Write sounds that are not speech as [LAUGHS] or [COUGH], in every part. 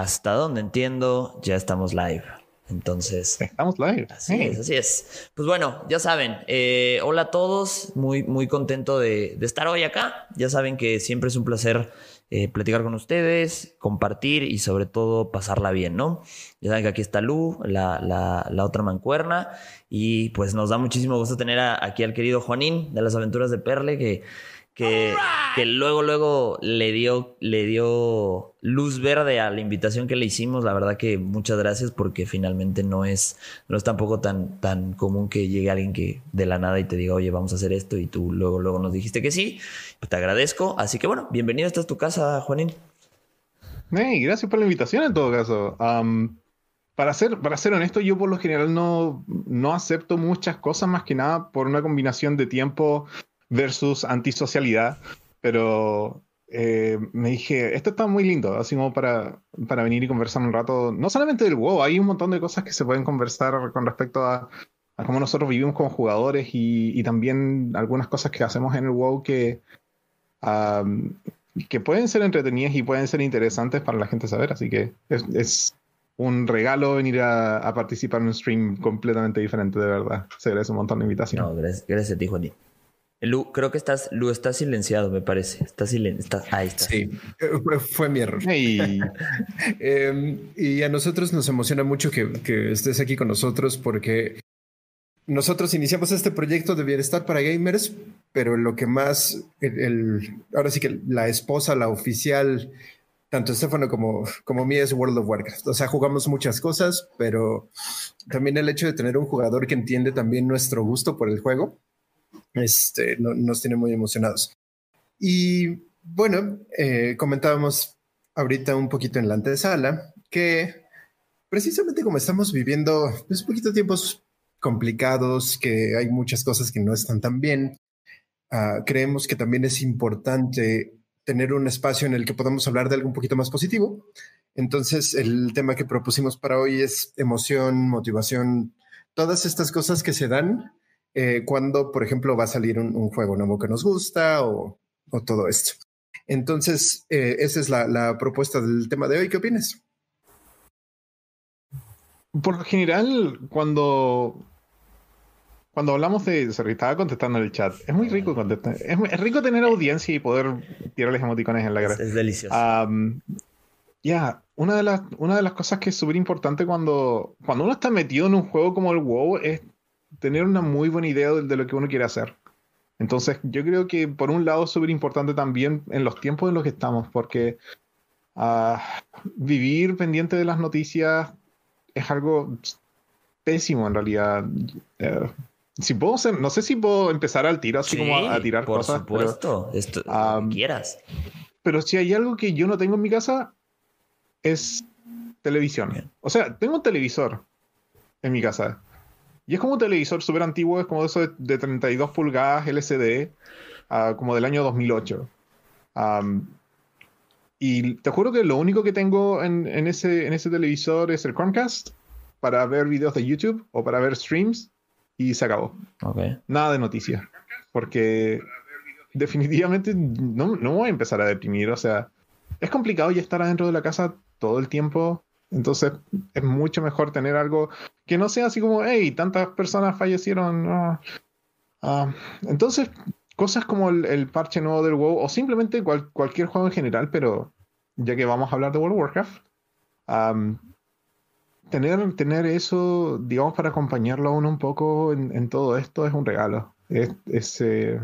hasta donde entiendo, ya estamos live. Entonces. Estamos live. Así es, así es. Pues bueno, ya saben. Eh, hola a todos. Muy, muy contento de, estar hoy acá. Ya saben que siempre es un placer eh, platicar con ustedes, compartir y sobre todo pasarla bien, ¿no? Ya saben que aquí está Lu, la, la, otra mancuerna. Y pues nos da muchísimo gusto tener aquí al querido Juanín de las aventuras de Perle, que que, que, luego, luego le dio, le dio luz verde a la invitación que le hicimos. La verdad que muchas gracias porque finalmente no es, no es tampoco tan, tan común que llegue alguien que de la nada y te diga, oye, vamos a hacer esto y tú luego, luego nos dijiste que sí. Pues te agradezco. Así que bueno, bienvenido. Esta es tu casa, Juanín. Hey, gracias por la invitación en todo caso. para ser, para ser honesto, yo por lo general no, no acepto muchas cosas más que nada por una combinación de tiempo versus antisocialidad, pero eh, me dije, esto está muy lindo, así como para, para venir y conversar un rato, no solamente del WoW, hay un montón de cosas que se pueden conversar con respecto a, cómo nosotros vivimos como jugadores y, también algunas cosas que hacemos en el WoW que, que pueden ser entretenidas y pueden ser interesantes para la gente saber, así que es, un regalo venir a, participar en un stream completamente diferente, de verdad. Se agradece un montón de invitación. No, gracias, gracias a ti, Juanito. Lu, creo que estás, Lu, estás silenciado, me parece. Está silenciado. Ahí está. Sí, fue mi error. [LAUGHS] Em, y a nosotros nos emociona mucho que, estés aquí con nosotros porque nosotros iniciamos este proyecto de bienestar para gamers, pero lo que más, el, ahora sí que la esposa, la oficial, tanto Estefano como, como mí es World of Warcraft. O sea, jugamos muchas cosas, pero también el hecho de tener un jugador que entiende también nuestro gusto por el juego este, nos tiene muy emocionados. Y bueno, eh, comentábamos ahorita un poquito en la antesala que precisamente como estamos viviendo pues, un tiempos complicados, que hay muchas cosas que no están tan bien, ah, creemos que también es importante tener un espacio en el que podamos hablar de algo un poquito más positivo. Entonces, el tema que propusimos para hoy es emoción, motivación, todas estas cosas que se dan eh, cuando, por ejemplo, va a salir un, juego nuevo que nos gusta o, todo esto. Entonces, eh, esa es la, propuesta del tema de hoy. ¿Qué opinas? Por lo general, cuando, cuando hablamos de. Se estaba contestando en el chat. Es muy rico contestar. Es, rico tener audiencia y poder tirarles emoticones en la cara. Es, delicioso. ya, una, de las, una de las cosas que es súper importante cuando, cuando uno está metido en un juego como el WoW es tener una muy buena idea de, lo que uno quiere hacer. Entonces, yo creo que por un lado es súper importante también en los tiempos en los que estamos, porque ah, vivir pendiente de las noticias es algo pésimo en realidad. Eh, si puedo no sé si puedo empezar al tiro así como a, tirar por cosas. Por supuesto, esto quieras. Pero si hay algo que yo no tengo en mi casa, es televisión. O sea, tengo un televisor en mi casa. Y es como un televisor súper antiguo, es como eso de, 32 pulgadas LCD, ah, como del año 2008. y te juro que lo único que tengo en, ese, en ese televisor es el Chromecast para ver videos de YouTube o para ver streams y se acabó. Nada de noticias. Porque definitivamente no, no voy a empezar a deprimir. O sea, es complicado ya estar adentro de la casa todo el tiempo entonces es mucho mejor tener algo que no sea así como, hey, tantas personas fallecieron. Ah, entonces, cosas como el, parche nuevo del WoW o simplemente cualquier juego en general, pero ya que vamos a hablar de World of Warcraft, tener, tener eso, digamos, para acompañarlo a uno un poco en, todo esto es un regalo. Es, es eh,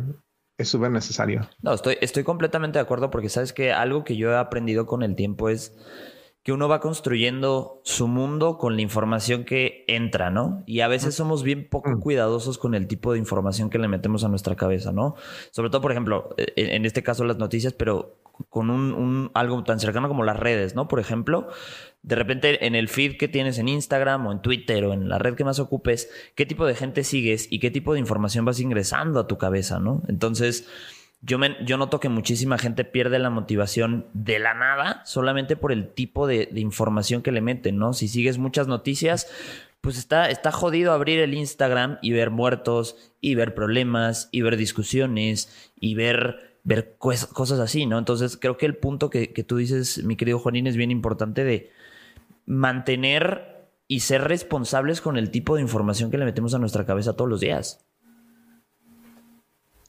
súper necesario. No, estoy, estoy completamente de acuerdo porque sabes que algo que yo he aprendido con el tiempo es que uno va construyendo su mundo con la información que entra, ¿no? Y a veces somos bien poco mm. cuidadosos con el tipo de información que le metemos a nuestra cabeza, ¿no? Sobre todo, por ejemplo, e, e, en este caso las noticias, pero con un, algo tan cercano como las redes, ¿no? Por ejemplo, de repente en el feed que tienes en Instagram o en Twitter o en la red que más ocupes, qué tipo de gente sigues y qué tipo de información vas ingresando a tu cabeza, ¿no? Entonces, yo, me, yo noto que muchísima gente pierde la motivación de la nada solamente por el tipo de, información que le meten, ¿no? Si sigues muchas noticias, pues está, está jodido abrir el Instagram y ver muertos y ver problemas y ver discusiones y ver, ver cosas así, ¿no? Entonces creo que el punto que, que tú dices, mi querido Juanín, es bien importante de mantener y ser responsables con el tipo de información que le metemos a nuestra cabeza todos los días.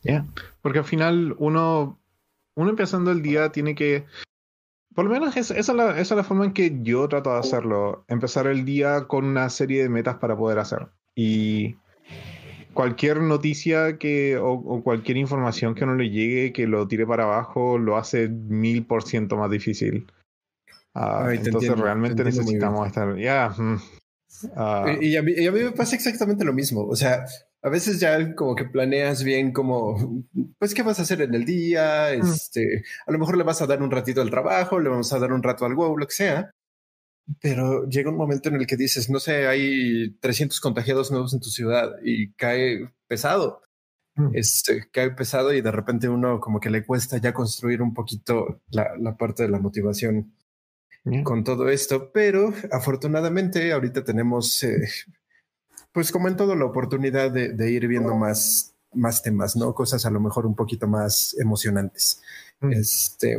Ya, porque al final uno, uno empezando el día tiene que, por lo menos esa, es la, esa es la forma en que yo trato de hacerlo, empezar el día con una serie de metas para poder hacer. Y cualquier noticia que, o, cualquier información que no le llegue, que lo tire para abajo, lo hace mil por ciento más difícil. Ah, entonces realmente necesitamos estar. Ya. Mm, ah. y, a mí, y, a mí, me pasa exactamente lo mismo. O sea, a veces ya como que planeas bien como, pues, ¿qué vas a hacer en el día? Este, a lo mejor le vas a dar un ratito al trabajo, le vamos a dar un rato al WoW, lo que sea. Pero llega un momento en el que dices, no sé, hay 300 contagiados nuevos en tu ciudad y cae pesado. Mm. Este, cae pesado y de repente uno como que le cuesta ya construir un poquito la, la parte de la motivación con todo esto, pero afortunadamente ahorita tenemos, eh, pues como en todo, la oportunidad de, ir viendo más, más temas, ¿no? Cosas a lo mejor un poquito más emocionantes. Mm. Este,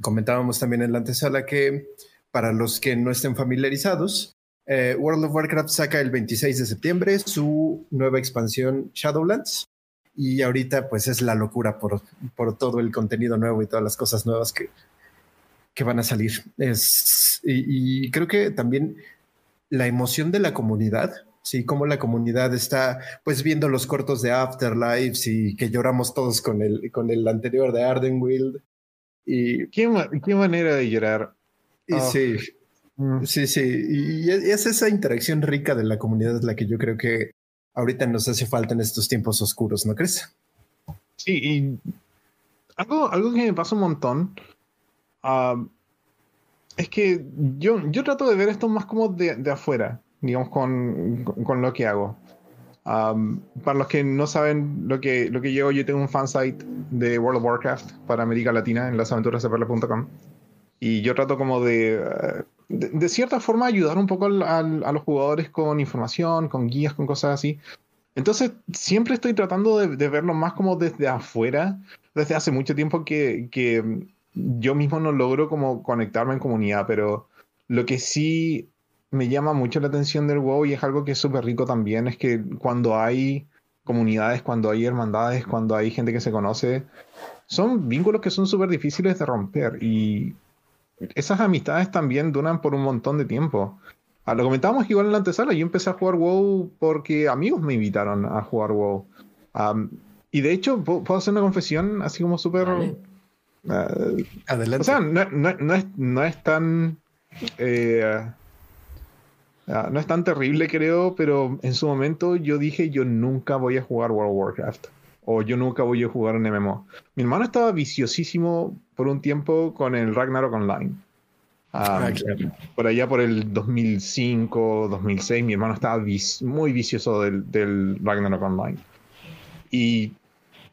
comentábamos también en la antesala que para los que no estén familiarizados, eh, World of Warcraft saca el 26 de septiembre su nueva expansión Shadowlands. Y ahorita pues es la locura por, por todo el contenido nuevo y todas las cosas nuevas que, que van a salir. Es, y, creo que también la emoción de la comunidad, sí, como la comunidad está pues viendo los cortos de Afterlife y que lloramos todos con el, con el anterior de Ardenwild. Y qué, qué manera de llorar. Y ah. sí, mm. sí, sí. Y es esa interacción rica de la comunidad la que yo creo que ahorita nos hace falta en estos tiempos oscuros, ¿no crees? Sí, y algo, algo que me pasa un montón es que yo, yo trato de ver esto más como de, de afuera, digamos, con, con, lo que hago. para los que no saben lo que, lo que yo, yo tengo un fansite de World of Warcraft para América Latina en las aventuras de Y yo trato como de, de, cierta forma, ayudar un poco a los jugadores con información, con guías, con cosas así. Entonces, siempre estoy tratando de, de verlo más como desde afuera. Desde hace mucho tiempo que, que yo mismo no logro como conectarme en comunidad, pero lo que sí me llama mucho la atención del WoW y es algo que es súper rico también, es que cuando hay comunidades, cuando hay hermandades, cuando hay gente que se conoce, son vínculos que son súper difíciles de romper y esas amistades también duran por un montón de tiempo. Ah, lo comentábamos igual en la antesala, yo empecé a jugar WoW porque amigos me invitaron a jugar WoW. y de hecho, ¿puedo, hacer una confesión así como súper... Adelante. O sea, no, es, no es tan. Eh, ah, no es tan terrible, creo, pero en su momento yo dije: Yo nunca voy a jugar World of Warcraft. O yo nunca voy a jugar un MMO. Mi hermano estaba viciosísimo por un tiempo con el Ragnarok Online. Ah, por allá por el 2005, 2006, mi hermano estaba muy vicioso del, del Ragnarok Online. Y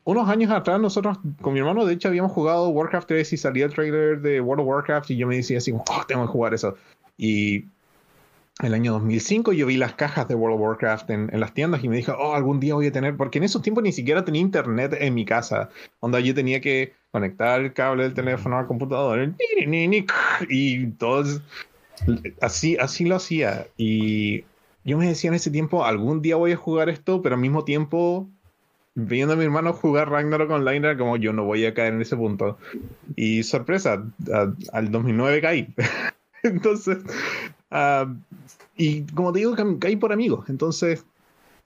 unos años atrás nosotros con mi hermano de hecho habíamos jugado Warcraft 3 y salía el trailer de World of Warcraft y yo me decía así, oh, tengo que jugar eso. Y el año 2005 yo vi las cajas de World of Warcraft en, las tiendas y me dije, oh, algún día voy a tener, porque en esos tiempos ni siquiera tenía internet en mi casa, donde yo tenía que conectar el cable del teléfono al computador y todos, así, así lo hacía. Y yo me decía en ese tiempo, algún día voy a jugar esto, pero al mismo tiempo viendo a mi hermano jugar Ragnarok Online era como yo no voy a caer en ese punto. Y sorpresa, al 2009 caí. [LAUGHS] Entonces, ah, y como te digo, caí por amigos. Entonces,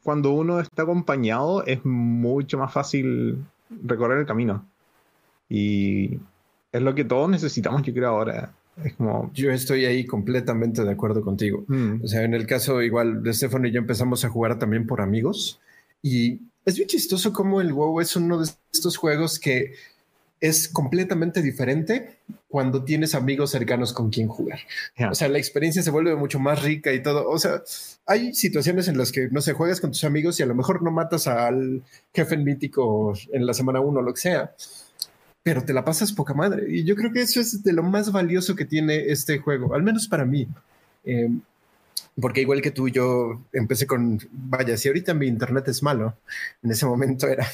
cuando uno está acompañado es mucho más fácil recorrer el camino. Y es lo que todos necesitamos, yo creo, ahora. Es como... Yo estoy ahí completamente de acuerdo contigo. Mm. O sea, en el caso igual de Stefano y yo empezamos a jugar también por amigos y es bien chistoso como el WoW es uno de estos juegos que es completamente diferente cuando tienes amigos cercanos con quien jugar. O sea, la experiencia se vuelve mucho más rica y todo. O sea, hay situaciones en las que, no sé, juegas con tus amigos y a lo mejor no matas al jefe mítico en la semana uno o lo que sea, pero te la pasas poca madre. Y yo creo que eso es de lo más valioso que tiene este juego, al menos para mí. Eh, porque igual que tú, yo empecé con, vaya, si ahorita mi internet es malo, en ese momento era,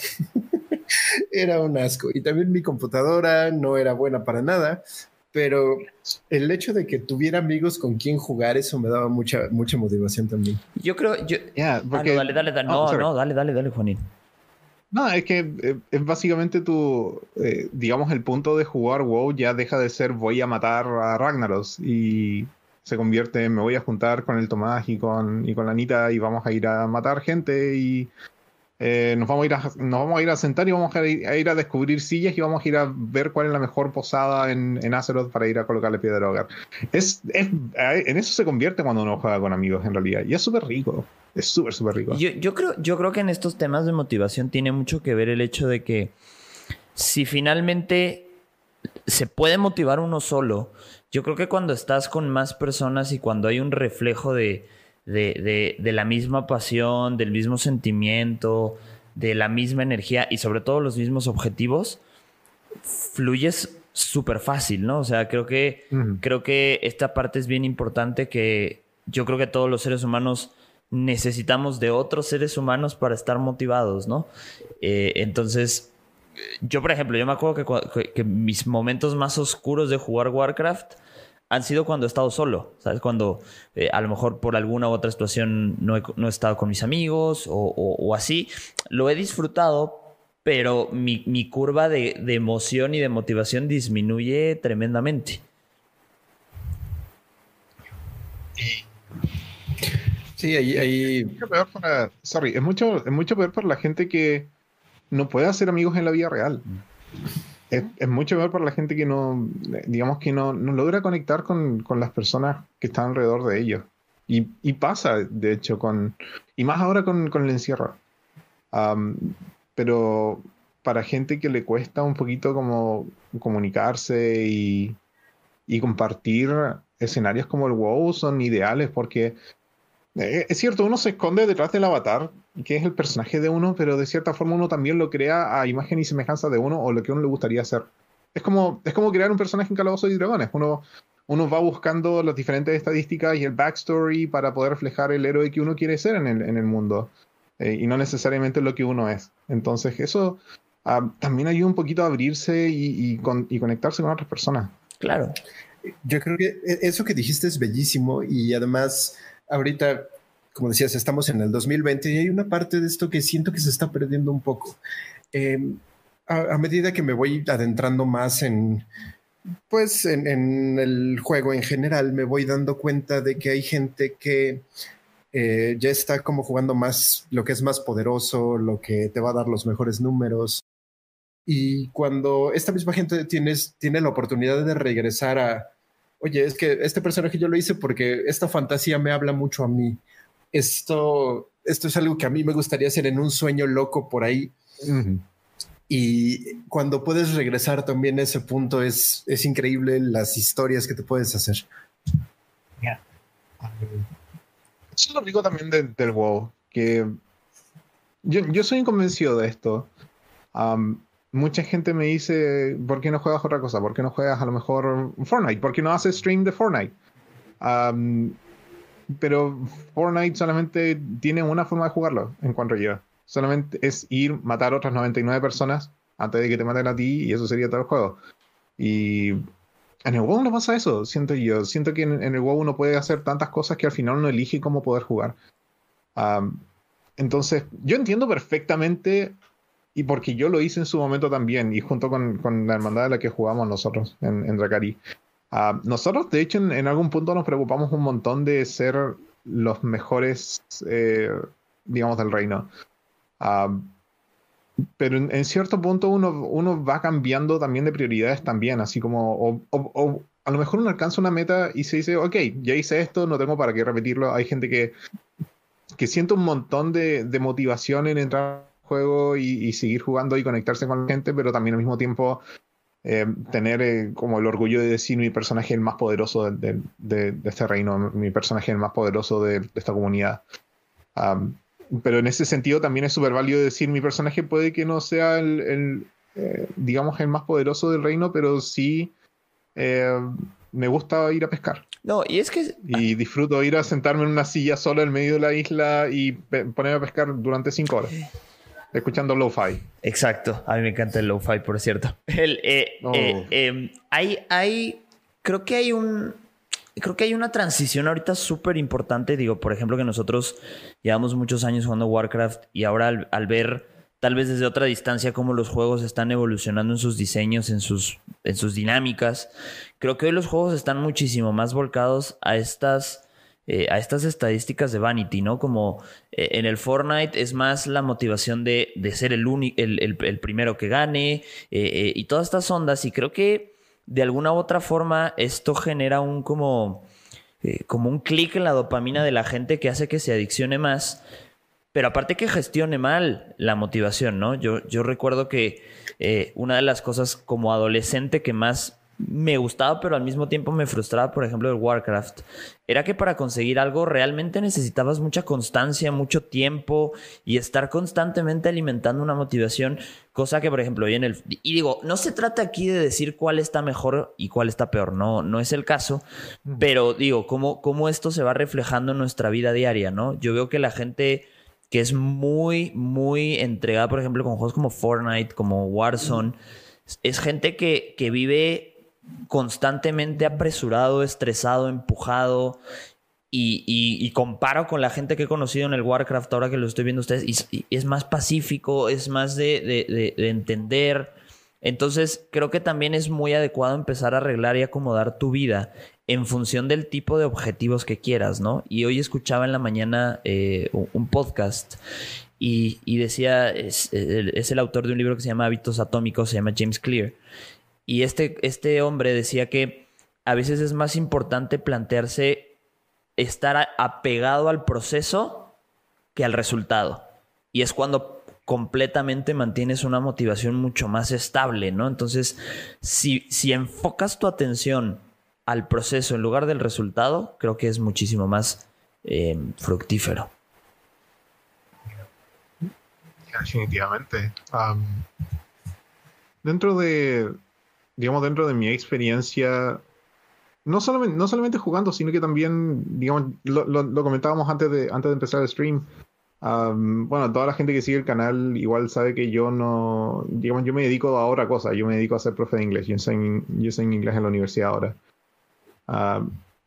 era un asco. Y también mi computadora no era buena para nada, pero el hecho de que tuviera amigos con quien jugar, eso me daba mucha, mucha motivación también. Yo creo, yo... Ah, no, dale, dale, dale. Oh, no, no, dale, dale, dale, Juanín. No, es que eh, es básicamente tu, eh, digamos, el punto de jugar WoW ya deja de ser voy a matar a Ragnaros y se convierte en me voy a juntar con el Tomás y con, y con la Anita y vamos a ir a matar gente y eh, nos, vamos a ir a, nos vamos a ir a sentar y vamos a ir, a descubrir sillas y vamos a ir a ver cuál es la mejor posada en, en Azeroth para ir a colocarle piedra hogar. Es, es, en eso se convierte cuando uno juega con amigos, en realidad. Y es súper rico. Es súper, súper rico. Yo, yo, creo, yo creo que en estos temas de motivación tiene mucho que ver el hecho de que si finalmente se puede motivar uno solo, yo creo que cuando estás con más personas y cuando hay un reflejo de de, de, la misma pasión, del mismo sentimiento, de la misma energía y sobre todo los mismos objetivos, fluyes súper fácil, ¿no? O sea, creo que, creo que esta parte es bien importante que yo creo que todos los seres humanos necesitamos de otros seres humanos para estar motivados, ¿no? Eh, entonces, yo por ejemplo, yo me acuerdo que, que mis momentos más oscuros de jugar Warcraft han sido cuando he estado solo, ¿sabes? Cuando eh, a lo mejor por alguna u otra situación no he, estado con mis amigos o, así. Lo he disfrutado, pero mi, curva de, emoción y de motivación disminuye tremendamente. Sí, ahí... ahí... Es mucho peor para, sorry, es mucho, es mucho peor para la gente que no puede hacer amigos en la vida real es, mucho mejor para la gente que no, digamos que no, no logra conectar con, con, las personas que están alrededor de ellos. Y, y, pasa, de hecho, con, y más ahora con, con el encierro. pero para gente que le cuesta un poquito como comunicarse y, y compartir escenarios como el WoW son ideales porque eh, es cierto, uno se esconde detrás del avatar, que es el personaje de uno, pero de cierta forma uno también lo crea a imagen y semejanza de uno o lo que uno le gustaría hacer. Es como, es como crear un personaje en Calabozo y Dragones. Uno, uno va buscando las diferentes estadísticas y el backstory para poder reflejar el héroe que uno quiere ser en el, en el mundo. Eh, y no necesariamente lo que uno es. Entonces, eso ah, también ayuda un poquito a abrirse y, y conectarse con otras personas. Claro. Yo creo que e, eso que dijiste es bellísimo y además ahorita, como decías, estamos en el 2020 y hay una parte de esto que siento que se está perdiendo un poco. Em, a, medida que me voy adentrando más en, pues, en, el juego en general, me voy dando cuenta de que hay gente que eh, ya está como jugando más lo que es más poderoso, lo que te va a dar los mejores números. Y cuando esta misma gente tienes, tiene la oportunidad de regresar a, oye, es que este personaje yo lo hice porque esta fantasía me habla mucho a mí. Esto, esto es algo que a mí me gustaría hacer en un sueño loco por ahí. Y cuando puedes regresar también a ese punto, es, es increíble las historias que te puedes hacer. Eso es lo rico también del WoW, que yo, yo soy inconvencido de esto mucha gente me dice, ¿por qué no juegas otra cosa? ¿Por qué no juegas a lo mejor Fortnite? ¿Por qué no haces stream de Fortnite? pero Fortnite solamente tiene una forma de jugarlo en cuanto llega. Solamente es ir, matar otras 99 personas antes de que te maten a ti y eso sería todo el juego. Y en el WoW no pasa eso, siento yo. Siento que en, el WoW uno puede hacer tantas cosas que al final uno elige cómo poder jugar. entonces, yo entiendo perfectamente y porque yo lo hice en su momento también, y junto con, con la hermandad de la que jugamos nosotros en, en Drakari. Ah, nosotros, de hecho, en, algún punto nos preocupamos un montón de ser los mejores, eh, digamos, del reino. Ah, pero en, cierto punto uno, uno va cambiando también de prioridades también, así como, o, o, a lo mejor uno alcanza una meta y se dice, ok, ya hice esto, no tengo para qué repetirlo. Hay gente que, que siente un montón de, de motivación en entrar juego y, seguir jugando y conectarse con la gente, pero también al mismo tiempo eh, tener eh, como el orgullo de decir mi personaje es el más poderoso de, este reino, mi personaje es el más poderoso de, esta comunidad. pero en ese sentido también es súper válido decir mi personaje puede que no sea el, eh, digamos, el más poderoso del reino, pero sí me gusta ir a pescar. No, y es que... Y disfruto ir a sentarme en una silla sola en medio de la isla y ponerme a pescar durante cinco horas. Escuchando lo-fi. Exacto. A mí me encanta el lo-fi, por cierto. [LAUGHS] El, eh, eh, em, hay, hay creo que hay un, creo que hay una transición ahorita súper importante. Digo, por ejemplo, que nosotros llevamos muchos años jugando Warcraft y ahora al, ver tal vez desde otra distancia cómo los juegos están evolucionando en sus diseños, en sus, en sus dinámicas, creo que hoy los juegos están muchísimo más volcados a estas eh, a estas estadísticas de vanity, ¿no? Como eh, en el Fortnite es más la motivación de, ser el, el, el, primero que gane eh, y todas estas ondas. Y creo que de alguna u otra forma esto genera un como, como un clic en la dopamina de la gente que hace que se adiccione más. Pero aparte que gestione mal la motivación, ¿no? Yo, yo recuerdo que una de las cosas como adolescente que más me gustaba, pero al mismo tiempo me frustraba, por ejemplo, el Warcraft, era que para conseguir algo realmente necesitabas mucha constancia, mucho tiempo y estar constantemente alimentando una motivación, cosa que, por ejemplo, hoy en el... Y digo, no se trata aquí de decir cuál está mejor y cuál está peor, no, no es el caso, pero digo, cómo, cómo esto se va reflejando en nuestra vida diaria, ¿no? Yo veo que la gente que es muy, muy entregada, por ejemplo, con juegos como Fortnite, como Warzone, es gente que, que vive constantemente apresurado, estresado, empujado. Y, comparo con la gente que he conocido en el Warcraft ahora que lo estoy viendo ustedes, es más pacífico, es más de, entender. Entonces, creo que también es muy adecuado empezar a arreglar y acomodar tu vida en función del tipo de objetivos que quieras, ¿no? Y hoy escuchaba en la mañana eh, un podcast y, decía, es, es, el autor de un libro que se llama Hábitos Atómicos, se llama James Clear. Y este, este hombre decía que a veces es más importante plantearse estar apegado al proceso que al resultado. Y es cuando completamente mantienes una motivación mucho más estable, ¿no? Entonces, si, si enfocas tu atención al proceso en lugar del resultado, creo que es muchísimo más eh, fructífero. Definitivamente. dentro de, digamos, dentro de mi experiencia, no solamente, no solamente jugando, sino que también, digamos, lo, comentábamos antes de, antes de empezar el stream. bueno, toda la gente que sigue el canal igual sabe que yo no, digamos, yo me dedico a otra cosa, yo me dedico a ser profe de inglés, yo enseño, yo enseño inglés en la universidad ahora.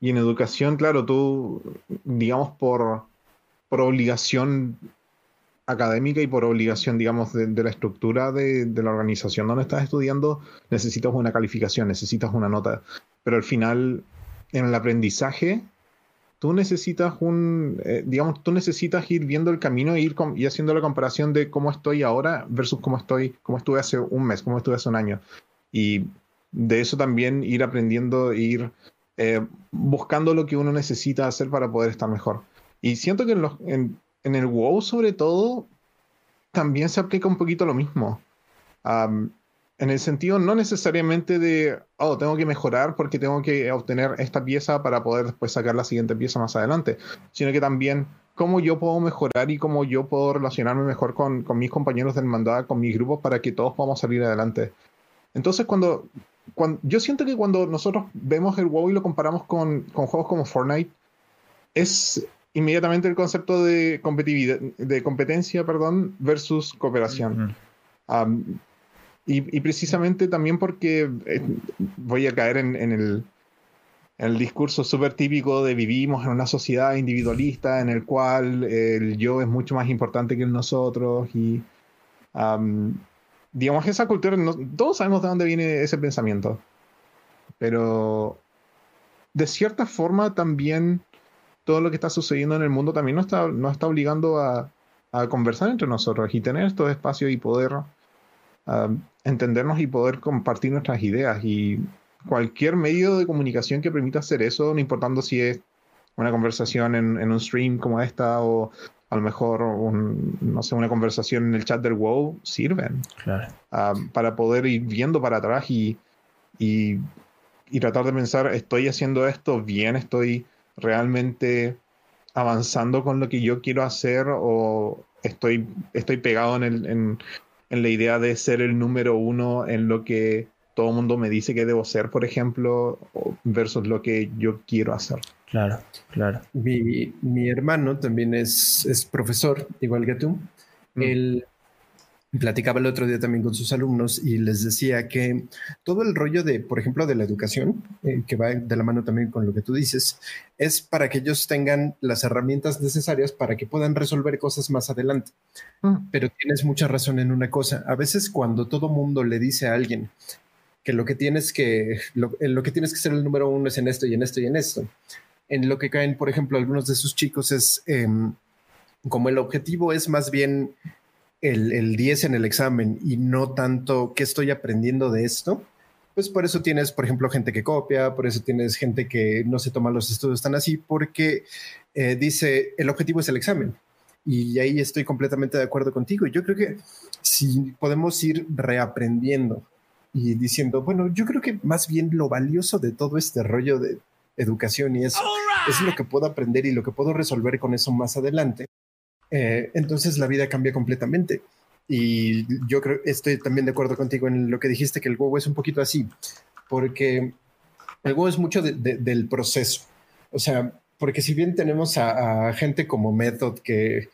y en educación, claro, tú, digamos, por, por obligación académica y por obligación, digamos, de, la estructura de, la organización donde estás estudiando, necesitas una calificación, necesitas una nota. Pero al final, en el aprendizaje, tú necesitas un, eh, digamos, tú necesitas ir viendo el camino e ir y haciendo la comparación de cómo estoy ahora versus cómo estoy, cómo estuve hace un mes, cómo estuve hace un año. Y de eso también ir aprendiendo, ir eh, buscando lo que uno necesita hacer para poder estar mejor. Y siento que en, los, en el WoW sobre todo también se aplica un poquito lo mismo. en el sentido no necesariamente de, oh, tengo que mejorar porque tengo que obtener esta pieza para poder después sacar la siguiente pieza más adelante, sino que también cómo yo puedo mejorar y cómo yo puedo relacionarme mejor con, mis compañeros del mandado, con mis grupos, para que todos podamos salir adelante. Entonces, cuando, cuando yo siento que cuando nosotros vemos el WoW y lo comparamos con, con juegos como Fortnite, es, inmediatamente el concepto de competitividad, de competencia, perdón, versus cooperación. y, precisamente también porque eh, voy a caer en, el, el, discurso súper típico de vivimos en una sociedad individualista en el cual el yo es mucho más importante que el nosotros y digamos esa cultura, todos sabemos de dónde viene ese pensamiento, pero de cierta forma también todo lo que está sucediendo en el mundo también nos está, nos está obligando a, conversar entre nosotros y tener estos espacios y poder um, entendernos y poder compartir nuestras ideas. Y cualquier medio de comunicación que permita hacer eso, no importando si es una conversación en, un stream como esta o a lo mejor no sé, una conversación en el chat del WoW, sirven um, para poder ir viendo para atrás y, y, y tratar de pensar, estoy haciendo esto bien, estoy realmente avanzando con lo que yo quiero hacer o estoy, estoy pegado en, el, en, la idea de ser el número uno en lo que todo el mundo me dice que debo ser, por ejemplo, versus lo que yo quiero hacer. Claro, claro. Mi, hermano también es, es, profesor, igual que tú. Mm. Él, platicaba el otro día también con sus alumnos y les decía que todo el rollo de, por ejemplo, de la educación, eh, que va de la mano también con lo que tú dices, es para que ellos tengan las herramientas necesarias para que puedan resolver cosas más adelante. Mm. Pero tienes mucha razón en una cosa. A veces cuando todo mundo le dice a alguien que lo que tienes que, lo, lo que tienes que ser el número uno es en esto y en esto y en esto, en lo que caen, por ejemplo, algunos de sus chicos es em, como el objetivo es más bien el, 10 en el examen y no tanto qué estoy aprendiendo de esto, pues por eso tienes, por ejemplo, gente que copia, por eso tienes gente que no se toma los estudios tan así, porque eh, dice el objetivo es el examen. Y ahí estoy completamente de acuerdo contigo. Yo creo que si podemos ir reaprendiendo y diciendo, bueno, yo creo que más bien lo valioso de todo este rollo de educación y eso es lo que puedo aprender y lo que puedo resolver con eso más adelante eh, entonces la vida cambia completamente. Y yo creo, estoy también de acuerdo contigo en lo que dijiste, que el huevo es un poquito así, porque el huevo es mucho del proceso. O sea, porque si bien tenemos a, gente como Method, que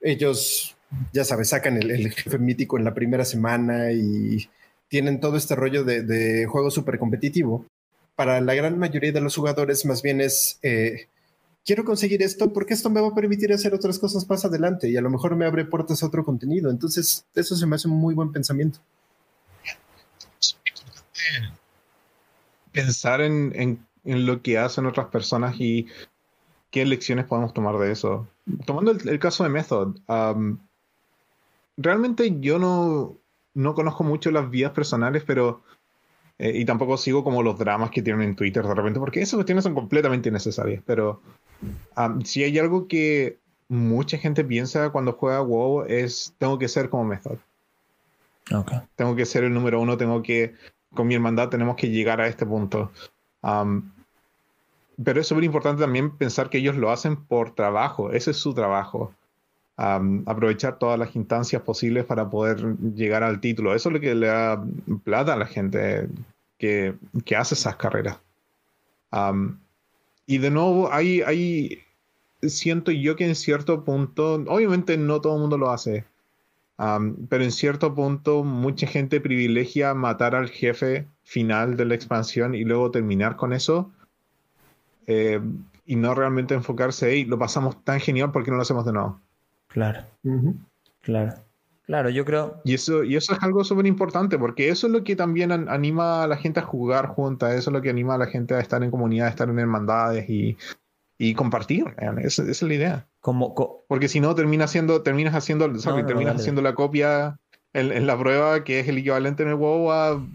ellos, ya sabes, sacan el, jefe mítico en la primera semana y tienen todo este rollo de, juego súper competitivo, para la gran mayoría de los jugadores más bien es... Eh, quiero conseguir esto porque esto me va a permitir hacer otras cosas más adelante y a lo mejor me abre puertas a otro contenido. Entonces, eso se me hace un muy buen pensamiento. Pensar en, lo que hacen otras personas y qué lecciones podemos tomar de eso. Tomando el, caso de Method, realmente yo no, no conozco mucho las vidas personales, pero eh, y tampoco sigo como los dramas que tienen en Twitter de repente, porque esas cuestiones son completamente innecesarias. Pero si hay algo que mucha gente piensa cuando juega WoW es tengo que ser como Method. Tengo que ser el número uno, tengo que, con mi hermandad tenemos que llegar a este punto. pero es súper importante también pensar que ellos lo hacen por trabajo, ese es su trabajo. aprovechar todas las instancias posibles para poder llegar al título. Eso es lo que le da plata a la gente que, que hace esas carreras. Y de nuevo, hay, hay, siento yo que en cierto punto, obviamente no todo el mundo lo hace, pero en cierto punto mucha gente privilegia matar al jefe final de la expansión y luego terminar con eso. Eh, y no realmente enfocarse, y lo pasamos tan genial, porque no lo hacemos de nuevo? Claro. Claro. Claro, yo creo. Y eso, y eso es algo súper importante, porque eso es lo que también anima a la gente a jugar juntas, eso es lo que anima a la gente a estar en comunidad, a estar en hermandades y, y compartir. Esa, es la idea. Como, porque si no, terminas haciendo, terminas haciendo, terminas haciendo la copia en, la prueba, que es el equivalente en el WoW a,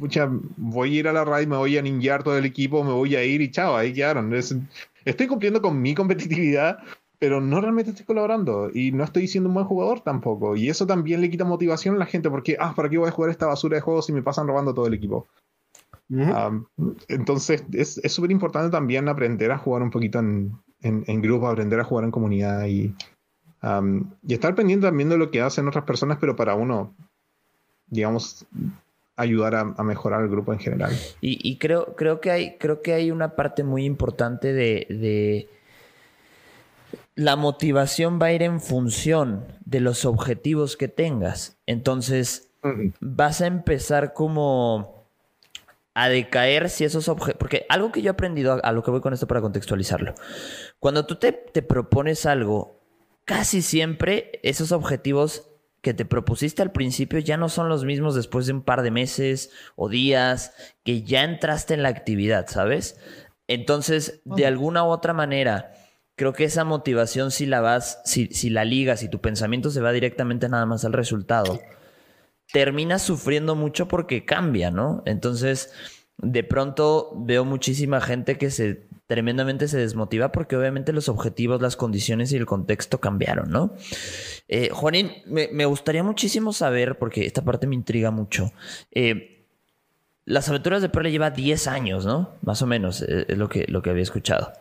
voy a ir a la raid, me voy a ninjar todo el equipo, me voy a ir y chao, ahí quedaron. estoy cumpliendo con mi competitividad, pero no realmente estoy colaborando y no estoy siendo un buen jugador tampoco. Y eso también le quita motivación a la gente porque, ah, ¿para qué voy a jugar esta basura de juegos si me pasan robando todo el equipo? entonces es súper importante también aprender a jugar un poquito en, en, grupo, aprender a jugar en comunidad y, y estar pendiente también de lo que hacen otras personas, pero para uno, digamos, ayudar a, mejorar el grupo en general. Y, creo, creo, que hay, creo que hay una parte muy importante de la motivación va a ir en función de los objetivos que tengas. Entonces, vas a empezar como a decaer si esos objetivos... Porque algo que yo he aprendido, a, lo que voy con esto para contextualizarlo, cuando tú te, te propones algo, casi siempre esos objetivos que te propusiste al principio ya no son los mismos después de un par de meses o días que ya entraste en la actividad, ¿sabes? Entonces, de alguna u otra manera, creo que esa motivación si la vas, si, si la ligas y tu pensamiento se va directamente nada más al resultado, terminas sufriendo mucho porque cambia, ¿no? Entonces, de pronto veo muchísima gente que se tremendamente se desmotiva porque obviamente los objetivos, las condiciones y el contexto cambiaron, ¿no? Eh, Juanín, me, gustaría muchísimo saber, porque esta parte me intriga mucho. Eh, las aventuras de Perle lleva 10 años, ¿no? Más o menos, eh, es lo que, lo que había escuchado.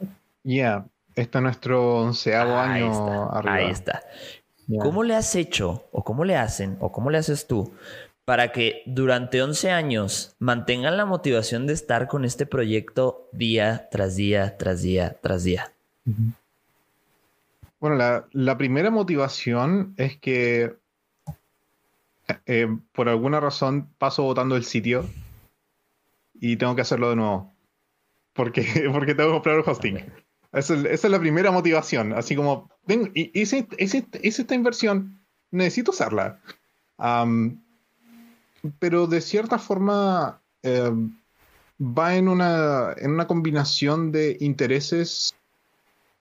Ya, Está nuestro onceavo año arriba. Ahí está. ¿Cómo le has hecho, o cómo le hacen, o cómo le haces tú, para que durante 11 años mantengan la motivación de estar con este proyecto día tras día, tras día, tras día? Bueno, la, primera motivación es que eh, por alguna razón paso votando el sitio y tengo que hacerlo de nuevo. Porque, [LAUGHS] porque tengo que comprar el hosting. Esa es, la primera motivación. Así como, hice, esta inversión, necesito usarla. pero de cierta forma eh, va en una, en una combinación de intereses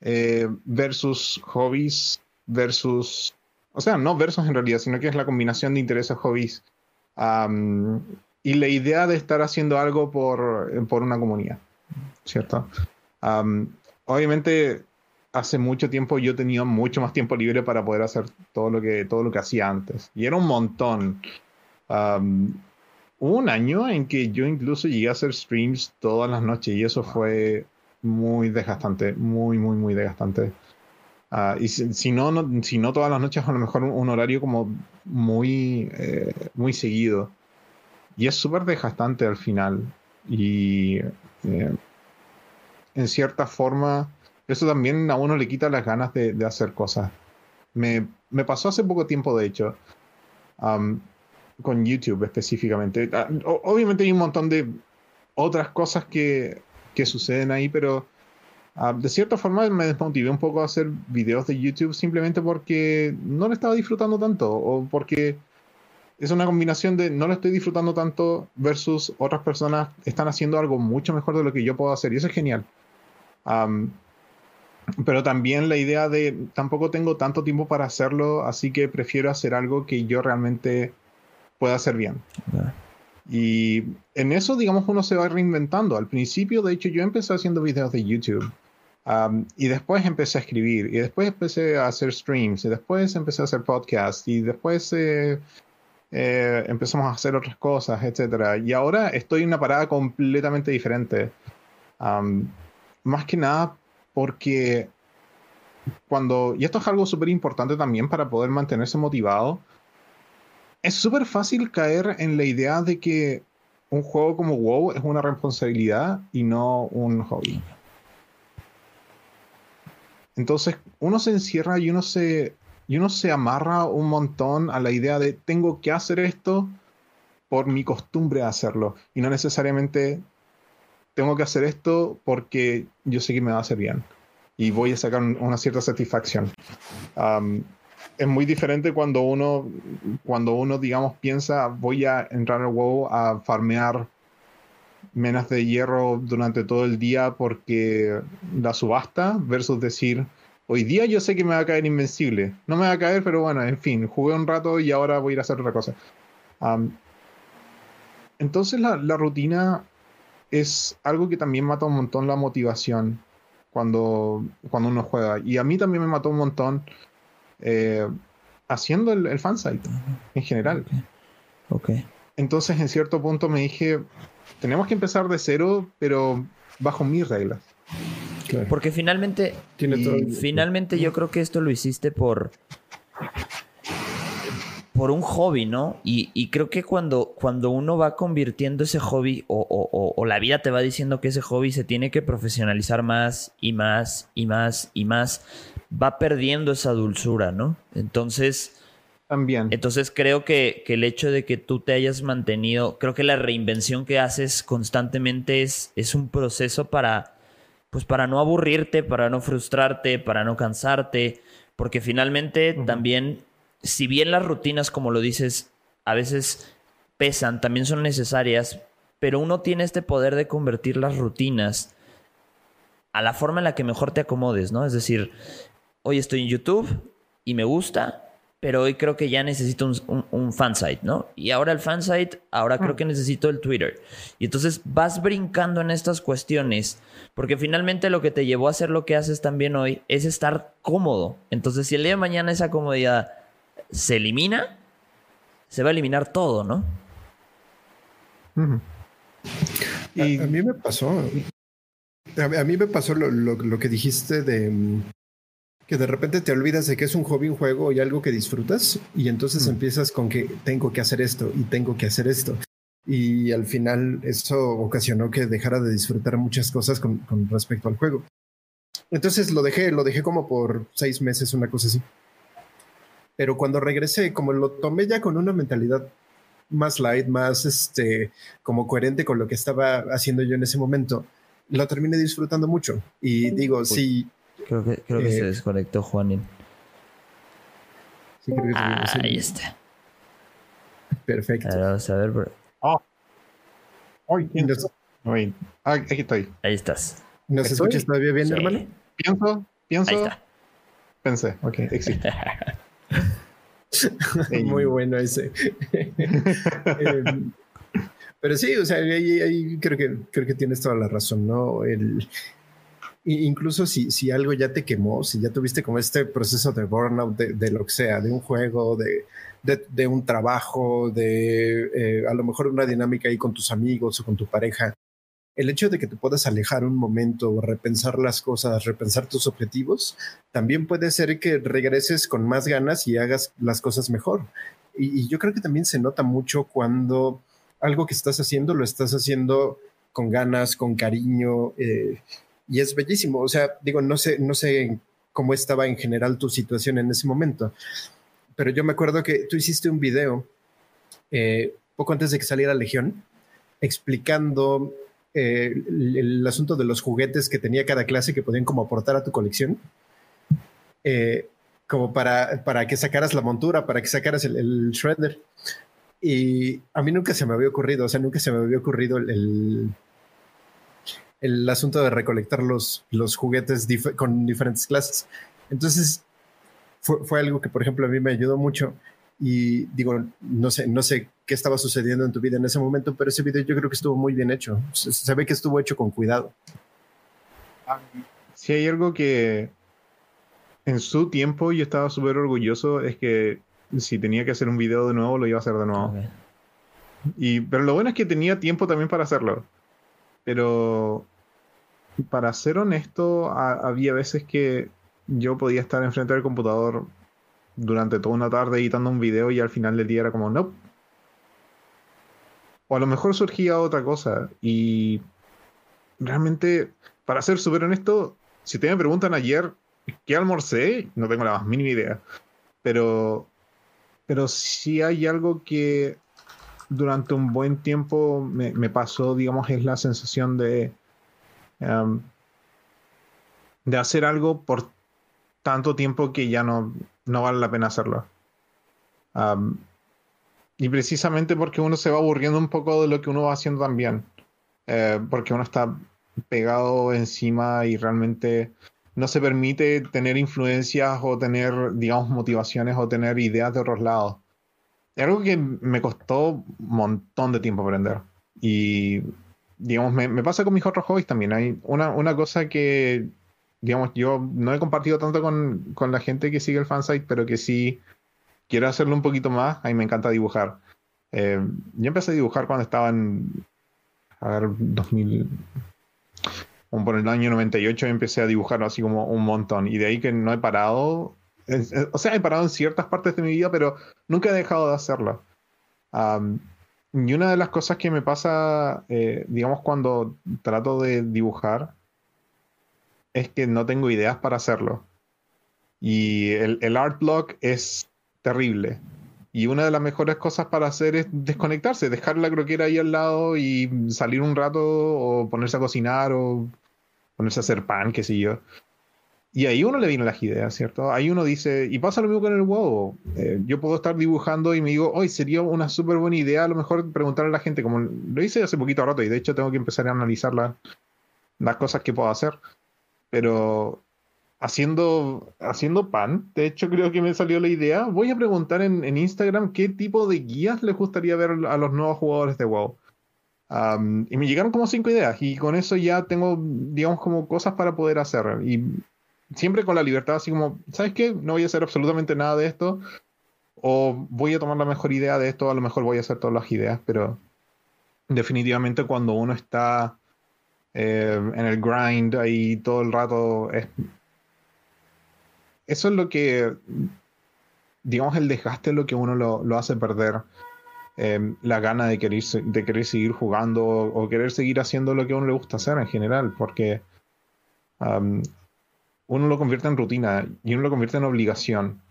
eh, versus hobbies versus o sea, no versos en realidad, sino que es la combinación de intereses, hobbies y la idea de estar haciendo algo por, por una comunidad, ¿cierto? Obviamente, hace mucho tiempo yo tenía mucho más tiempo libre para poder hacer todo lo que, todo lo que hacía antes. Y era un montón. hubo un año en que yo incluso llegué a hacer streams todas las noches y eso fue muy desgastante, muy, muy, muy desgastante. Ah, y si, no, si no todas las noches, a lo mejor un, horario como muy, eh, muy seguido. Y es súper desgastante al final. Y eh, en cierta forma, eso también a uno le quita las ganas de, hacer cosas. Me, me, pasó hace poco tiempo, de hecho, con YouTube específicamente. Ah, obviamente hay un montón de otras cosas que, que suceden ahí, pero Ah, de cierta forma me desmotivé un poco a hacer videos de YouTube simplemente porque no lo estaba disfrutando tanto o porque es una combinación de no lo estoy disfrutando tanto versus otras personas están haciendo algo mucho mejor de lo que yo puedo hacer y eso es genial. Pero también la idea de tampoco tengo tanto tiempo para hacerlo, así que prefiero hacer algo que yo realmente pueda hacer bien. Y en eso, digamos, uno se va reinventando. Al principio, de hecho, yo empecé haciendo videos de YouTube y después empecé a escribir, y después empecé a hacer streams, y después empecé a hacer podcasts, y después eh, eh, empezamos a hacer otras cosas, etc. Y ahora estoy en una parada completamente diferente. Más que nada porque cuando, y esto es algo súper importante también para poder mantenerse motivado, es súper fácil caer en la idea de que un juego como WoW es una responsabilidad y no un hobby. Entonces uno se encierra y uno se, y uno se amarra un montón a la idea de tengo que hacer esto por mi costumbre de hacerlo y no necesariamente tengo que hacer esto porque yo sé que me va a hacer bien y voy a sacar una cierta satisfacción. es muy diferente cuando uno, cuando uno, digamos, piensa voy a entrar al WoW a farmear menas de hierro durante todo el día porque la subasta versus decir, hoy día yo sé que me va a caer invencible. No me va a caer, pero bueno, en fin, jugué un rato y ahora voy a ir a hacer otra cosa. entonces la, rutina es algo que también mata un montón la motivación cuando, cuando uno juega. Y a mí también me mató un montón eh, haciendo el, el fansite en general. ok. Entonces en cierto punto me dije, tenemos que empezar de cero, pero bajo mis reglas. Porque finalmente, finalmente yo creo que esto lo hiciste por por un hobby, ¿no? Y, creo que cuando, cuando uno va convirtiendo ese hobby o, o, la vida te va diciendo que ese hobby se tiene que profesionalizar más y más y más y más, va perdiendo esa dulzura, ¿no? Entonces, también. Entonces creo que, el hecho de que tú te hayas mantenido, creo que la reinvención que haces constantemente es, es un proceso para, pues para no aburrirte, para no frustrarte, para no cansarte, porque finalmente también, si bien las rutinas, como lo dices, a veces pesan, también son necesarias, pero uno tiene este poder de convertir las rutinas a la forma en la que mejor te acomodes, ¿no? Es decir, hoy estoy en YouTube y me gusta, pero hoy creo que ya necesito un, un, fansite, ¿no? Y ahora el fansite, ahora creo mm. que necesito el Twitter. Y entonces vas brincando en estas cuestiones, porque finalmente lo que te llevó a hacer lo que haces también hoy es estar cómodo. Entonces, si el día de mañana esa comodidad se elimina, se va a eliminar todo, ¿no? Y a, mí me pasó. A, mí me pasó lo que dijiste de que de repente te olvidas de que es un hobby, un juego y algo que disfrutas y entonces mm. empiezas con que tengo que hacer esto y tengo que hacer esto. Y al final eso ocasionó que dejara de disfrutar muchas cosas con, respecto al juego. Entonces lo dejé, lo dejé como por seis meses, una cosa así. Pero cuando regresé, como lo tomé ya con una mentalidad más light, más este, como coherente con lo que estaba haciendo yo en ese momento, lo terminé disfrutando mucho. Y digo, sí. Creo que, creo que se eh, desconectó Juanín. Sí, creo que ah, ahí está. Perfecto. vamos a ver. Oh. Ah, aquí estoy. Ahí estás. ¿Nos escuchas todavía bien, hermano? Pienso, pienso. Ahí está. Pensé, ok, existe. [LAUGHS] Muy bueno ese. [LAUGHS] Em, pero sí, o sea, ahí, creo, que, creo que tienes toda la razón, ¿no? El, incluso si, si algo ya te quemó, si ya tuviste como este proceso de burnout de, lo que sea, de un juego, de, de, un trabajo, de eh, a lo mejor una dinámica ahí con tus amigos o con tu pareja, el hecho de que te puedas alejar un momento, repensar las cosas, repensar tus objetivos, también puede ser que regreses con más ganas y hagas las cosas mejor. Y, yo creo que también se nota mucho cuando algo que estás haciendo lo estás haciendo con ganas, con cariño, eh, y es bellísimo. O sea, digo, no sé, no sé cómo estaba en general tu situación en ese momento, pero yo me acuerdo que tú hiciste un video eh, poco antes de que saliera Legión explicando eh, el, asunto de los juguetes que tenía cada clase que podían como aportar a tu colección. Eh, como para, para que sacaras la montura, para que sacaras el, shredder. Y a mí nunca se me había ocurrido, o sea, nunca se me había ocurrido el, el, asunto de recolectar los, los juguetes con diferentes clases. Entonces, fue, fue, algo que, por ejemplo, a mí me ayudó mucho. Y digo, no sé, no sé qué estaba sucediendo en tu vida en ese momento, pero ese video yo creo que estuvo muy bien hecho. Se, ve que estuvo hecho con cuidado. Si hay algo que en su tiempo yo estaba súper orgulloso, es que si tenía que hacer un video de nuevo, lo iba a hacer de nuevo. Y, pero lo bueno es que tenía tiempo también para hacerlo. Pero para ser honesto, había veces que yo podía estar enfrente del computador durante toda una tarde editando un video y al final del día era como, no. O a lo mejor surgía otra cosa. Y realmente, para ser súper honesto, si te me preguntan ayer qué almorcé, no tengo la más mínima idea. Pero, pero si hay algo que durante un buen tiempo me, pasó, digamos, es la sensación de, em, de hacer algo por tanto tiempo que ya no, no vale la pena hacerlo. Y precisamente porque uno se va aburriendo un poco de lo que uno va haciendo también. Eh, porque uno está pegado encima y realmente no se permite tener influencias o tener, digamos, motivaciones o tener ideas de otros lados. Es algo que me costó un montón de tiempo aprender. Y, digamos, me, me pasa con mis otros hobbies también. Hay una, una cosa que digamos, yo no he compartido tanto con, la gente que sigue el fansite, pero que sí quiero hacerlo un poquito más. A me encanta dibujar. Eh, yo empecé a dibujar cuando estaba en, a ver, 2000, como por el año 98 empecé a dibujar así como un montón. Y de ahí que no he parado. o sea, he parado en ciertas partes de mi vida, pero nunca he dejado de hacerlo. y una de las cosas que me pasa, eh, digamos, cuando trato de dibujar, es que no tengo ideas para hacerlo. Y el, art block es terrible. Y una de las mejores cosas para hacer es desconectarse, dejar la croquera ahí al lado y salir un rato o ponerse a cocinar o ponerse a hacer pan, qué sé yo. Y ahí uno le vienen las ideas, ¿cierto? Ahí uno dice, y pasa lo mismo con el huevo. Eh, yo puedo estar dibujando y me digo, hoy sería una súper buena idea a lo mejor preguntarle a la gente, como lo hice hace poquito rato y de hecho tengo que empezar a analizar las cosas que puedo hacer pero haciendo, haciendo pan, de hecho creo que me salió la idea, voy a preguntar en, Instagram qué tipo de guías les gustaría ver a los nuevos jugadores de WoW. y me llegaron como cinco ideas y con eso ya tengo, digamos, como cosas para poder hacer. Y siempre con la libertad, así como, ¿sabes qué? No voy a hacer absolutamente nada de esto. O voy a tomar la mejor idea de esto, a lo mejor voy a hacer todas las ideas, pero definitivamente cuando uno está eh, en el grind ahí todo el rato. Es... Eso es lo que, digamos, el desgaste es lo que uno lo, hace perder. Eh, la gana de querer, de querer seguir jugando o, querer seguir haciendo lo que a uno le gusta hacer en general, porque uno lo convierte en rutina y uno lo convierte en obligación.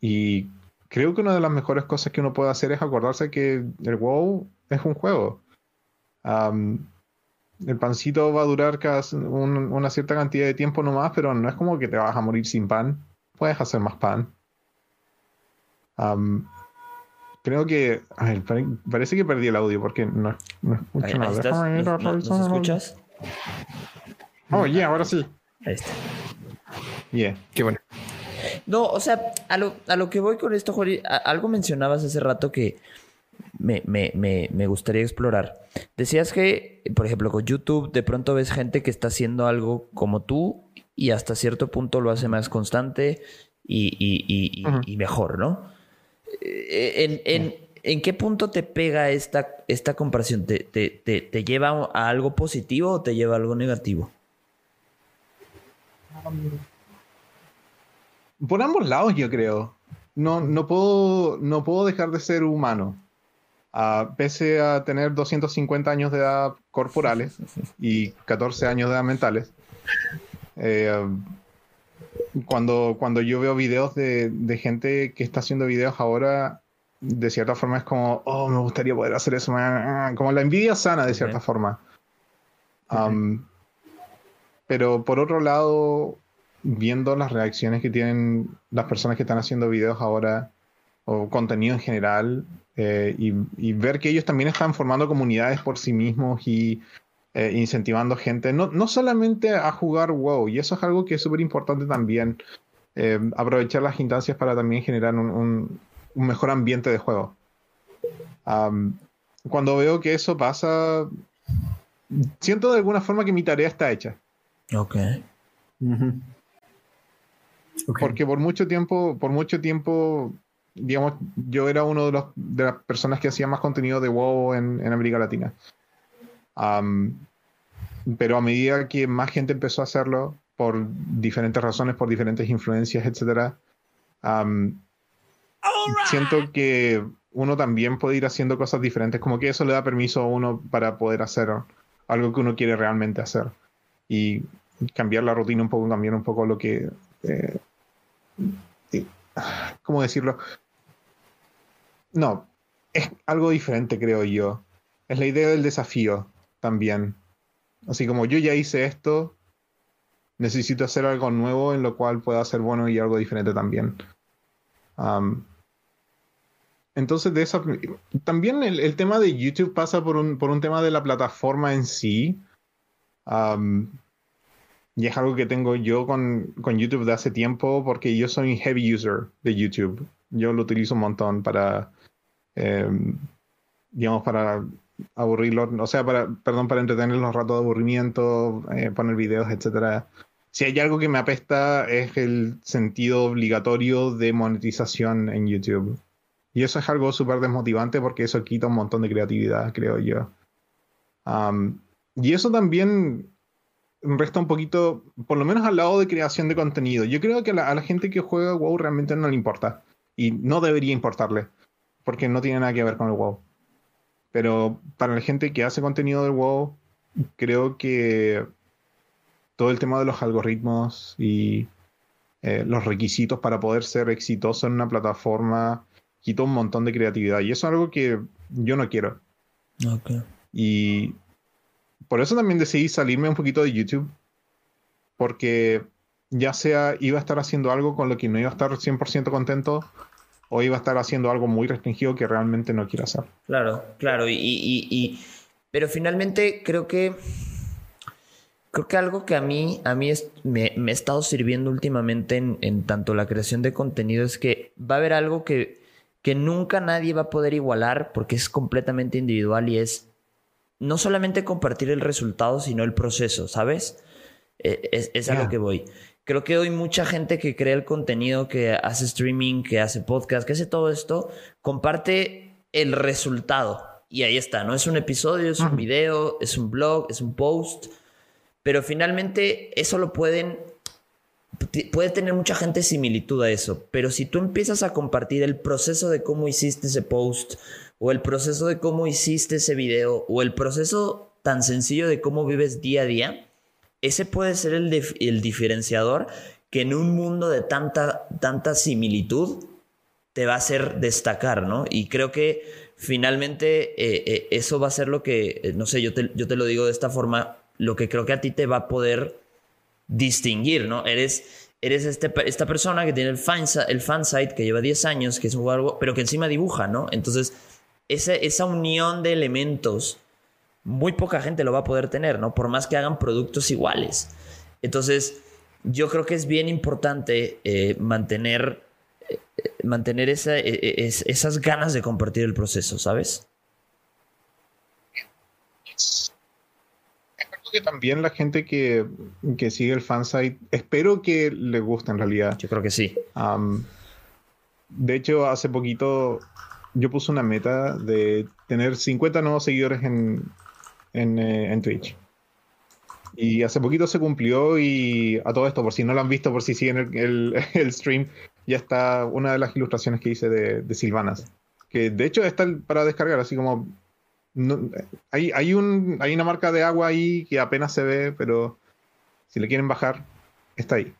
y creo que una de las mejores cosas que uno puede hacer es acordarse que el WoW es un juego. El pancito va a durar una cierta cantidad de tiempo nomás, pero no es como que te vas a morir sin pan. Puedes hacer más pan. creo que. parece que perdí el audio porque no, escucho nada. ¿No, escuchas? Oh, yeah, ahora sí. Ahí está. Yeah, qué bueno. No, o sea, a lo, a lo que voy con esto, Jori, algo mencionabas hace rato que me, me, me, me, gustaría explorar. Decías que, por ejemplo, con YouTube de pronto ves gente que está haciendo algo como tú y hasta cierto punto lo hace más constante y, y, y, mejor, ¿no? Eh, en, en, ¿En qué punto te pega esta, esta comparación? ¿Te, te, te, te lleva a algo positivo o te lleva a algo negativo? Por ambos lados, yo creo. No, no, puedo, no puedo dejar de ser humano. Uh, pese a tener 250 años de edad corporales [LAUGHS] y 14 años de edad mentales, eh, cuando, cuando yo veo videos de, de, gente que está haciendo videos ahora, de cierta forma es como, oh, me gustaría poder hacer eso, como la envidia sana de cierta forma. Um, pero por otro lado, viendo las reacciones que tienen las personas que están haciendo videos ahora o contenido en general eh, y, ver que ellos también están formando comunidades por sí mismos y eh, incentivando gente, no, no, solamente a jugar WoW, y eso es algo que es súper importante también, eh, aprovechar las instancias para también generar un, un, mejor ambiente de juego. cuando veo que eso pasa, siento de alguna forma que mi tarea está hecha. Ok. Porque por mucho tiempo, por mucho tiempo, digamos, yo era uno de, los, de las personas que hacía más contenido de WoW en, en América Latina. pero a medida que más gente empezó a hacerlo, por diferentes razones, por diferentes influencias, etc., siento que uno también puede ir haciendo cosas diferentes, como que eso le da permiso a uno para poder hacer algo que uno quiere realmente hacer. Y cambiar la rutina un poco, cambiar un poco lo que, eh, ¿Cómo decirlo? No, es algo diferente, creo yo. Es la idea del desafío también. Así como yo ya hice esto, necesito hacer algo nuevo en lo cual pueda ser bueno y algo diferente también. entonces, de eso, también el, tema de YouTube pasa por un, por un tema de la plataforma en sí. Y es algo que tengo yo con, YouTube de hace tiempo porque yo soy heavy user de YouTube. Yo lo utilizo un montón para, em, digamos, para aburrirlo, o sea, para, perdón, para entretener los ratos de aburrimiento, eh, poner videos, etcétera. Si hay algo que me apesta es el sentido obligatorio de monetización en YouTube. Y eso es algo súper desmotivante porque eso quita un montón de creatividad, creo yo. y eso también resta un poquito, por lo menos al lado de creación de contenido. Yo creo que a la, gente que juega WoW realmente no le importa. Y no debería importarle, porque no tiene nada que ver con el WoW. Pero para la gente que hace contenido del WoW, creo que todo el tema de los algoritmos y eh, los requisitos para poder ser exitoso en una plataforma quita un montón de creatividad. Y eso es algo que yo no quiero. Okay. Y por eso también decidí salirme un poquito de YouTube, porque ya sea iba a estar haciendo algo con lo que no iba a estar 100% contento, o iba a estar haciendo algo muy restringido que realmente no quiero hacer. Claro, claro, y, y, pero finalmente creo que creo que algo que a mí, a mí me, me, ha estado sirviendo últimamente en, en, tanto la creación de contenido es que va a haber algo que, que nunca nadie va a poder igualar porque es completamente individual y es no solamente compartir el resultado, sino el proceso, ¿sabes? E, es, a lo que voy. Creo que hoy mucha gente que crea el contenido, que hace streaming, que hace podcast, que hace todo esto, comparte el resultado. Y ahí está, ¿no? Es un episodio, es un video, es un blog, es un post. Pero finalmente eso lo pueden... Puede tener mucha gente similitud a eso. Pero si tú empiezas a compartir el proceso de cómo hiciste ese post o el proceso de cómo hiciste ese video, o el proceso tan sencillo de cómo vives día a día, ese puede ser el, el diferenciador que en un mundo de tanta, tanta similitud te va a hacer destacar, ¿no? Y creo que finalmente eh, eh, eso va a ser lo que, eh, no sé, yo te, yo te lo digo de esta forma, lo que creo que a ti te va a poder distinguir, ¿no? Eres, eres este, esta persona que tiene el, fan, el fansite, que lleva 10 años, que es un juego, pero que encima dibuja, ¿no? Entonces, esa, esa unión de elementos, muy poca gente lo va a poder tener, ¿no? Por más que hagan productos iguales. Entonces, yo creo que es bien importante mantener mantener esa, e, e, esas ganas de compartir el proceso, ¿sabes? Espero que también la gente que, sigue el fansite, espero que le guste en realidad. Yo creo que sí. de hecho, hace poquito yo puse una meta de tener 50 nuevos seguidores en, en, eh, en Twitch. Y hace poquito se cumplió y a todo esto, por si no lo han visto, por si siguen el, el, [LAUGHS] stream, ya está una de las ilustraciones que hice de, de Silvanas. Que de hecho está para descargar, así como... hay, hay, un, hay una marca de agua ahí que apenas se ve, pero si le quieren bajar, está ahí.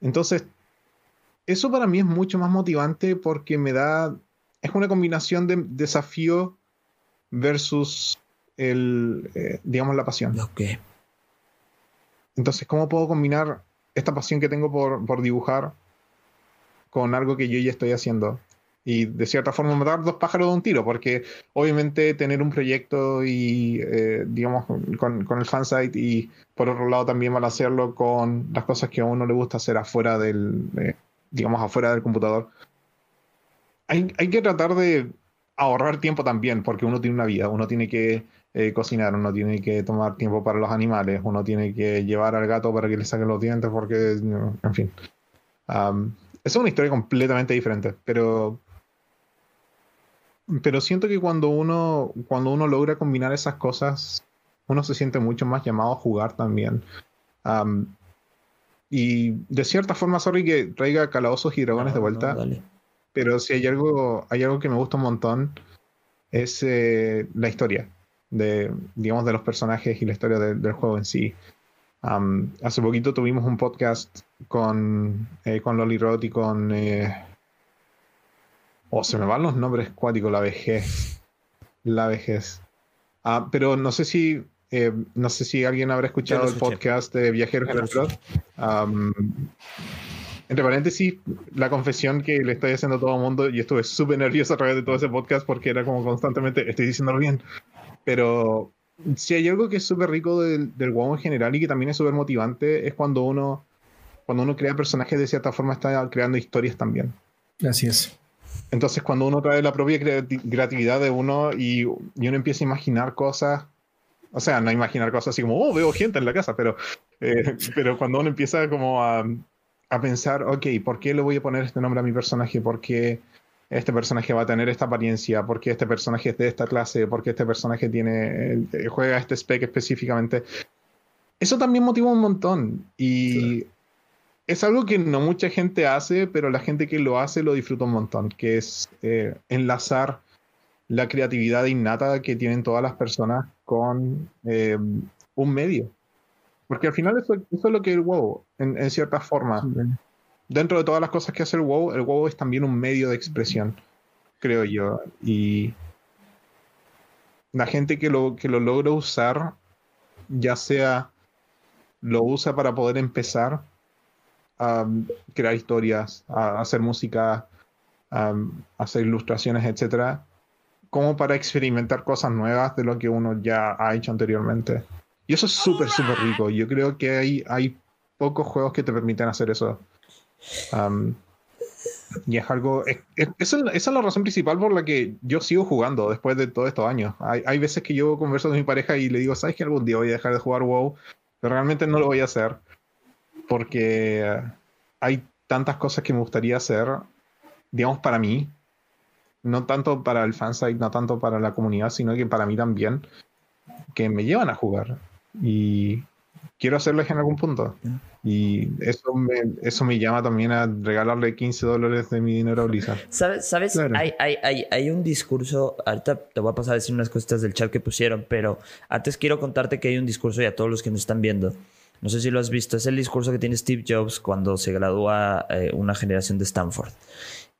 Entonces, eso para mí es mucho más motivante porque me da... Es una combinación de desafío versus el, eh, digamos, la pasión. Okay. Entonces, ¿cómo puedo combinar esta pasión que tengo por, dibujar con algo que yo ya estoy haciendo? Y de cierta forma matar dos pájaros de un tiro, porque obviamente tener un proyecto y, eh, digamos, con, el fansite y por otro lado también hacerlo con las cosas que a uno le gusta hacer afuera del, eh, digamos, afuera del computador. Hay, hay que tratar de ahorrar tiempo también, porque uno tiene una vida, uno tiene que eh, cocinar, uno tiene que tomar tiempo para los animales, uno tiene que llevar al gato para que le saquen los dientes, porque, en fin. es una historia completamente diferente, pero. Pero siento que cuando uno, cuando uno logra combinar esas cosas, uno se siente mucho más llamado a jugar también. y de cierta forma, sorry que traiga calabozos y dragones de vuelta. pero si hay algo, hay algo que me gusta un montón, es eh, la historia de, digamos, de los personajes y la historia del juego en sí. hace poquito tuvimos un podcast con, eh, con Loli Roth y con... Eh, oh, se me van los nombres cuáticos, la vejez. La vejez. Ah, pero no sé si eh, no sé si alguien habrá escuchado el podcast de Viajeros en el Plot. entre paréntesis, la confesión que le estoy haciendo a todo el mundo, y estuve súper nervioso a través de todo ese podcast porque era como constantemente, estoy diciéndolo bien, pero si hay algo que es súper rico del, del WoW en general y que también es súper motivante, es cuando uno, cuando uno crea personajes de cierta forma está creando historias también. Así es. Entonces cuando uno trae la propia creatividad de uno y, y, uno empieza a imaginar cosas, o sea, no imaginar cosas así como, oh, veo gente en la casa, pero, eh, [LAUGHS] pero cuando uno empieza como a, a pensar, ok, ¿por qué le voy a poner este nombre a mi personaje? ¿Por qué este personaje va a tener esta apariencia, porque este personaje es de esta clase, porque este personaje tiene eh, juega este spec específicamente. Eso también motiva un montón y es algo que no mucha gente hace, pero la gente que lo hace lo disfruta un montón, que es eh, enlazar la creatividad innata que tienen todas las personas con eh, un medio. Porque al final eso, es lo que el WoW, en, cierta forma dentro de todas las cosas que hace el WoW, el WoW es también un medio de expresión, creo yo. Y la gente que lo, que lo logra usar, ya sea lo usa para poder empezar a crear historias, a hacer música, a hacer ilustraciones, etcétera, como para experimentar cosas nuevas de lo que uno ya ha hecho anteriormente. Y eso es súper, súper rico. Yo creo que hay, hay pocos juegos que te permiten hacer eso y es algo. esa es la razón principal por la que yo sigo jugando después de todos estos años. Hay, hay, veces que yo converso con mi pareja y le digo, ¿sabes que algún día voy a dejar de jugar WoW? Pero realmente no lo voy a hacer. Porque hay tantas cosas que me gustaría hacer, digamos, para mí. No tanto para el fansite, no tanto para la comunidad, sino que para mí también. Que me llevan a jugar. Y quiero hacerles en algún punto. Y eso me, eso me llama también a regalarle 15 dólares de mi dinero a Blizzard. [LAUGHS] ¿Sabes? ¿sabes? Hay, hay, hay, un discurso, ahorita te voy a pasar a decir unas cositas del chat que pusieron, pero antes quiero contarte que hay un discurso y a todos los que nos están viendo. No sé si lo has visto, es el discurso que tiene Steve Jobs cuando se gradúa eh, una generación de Stanford.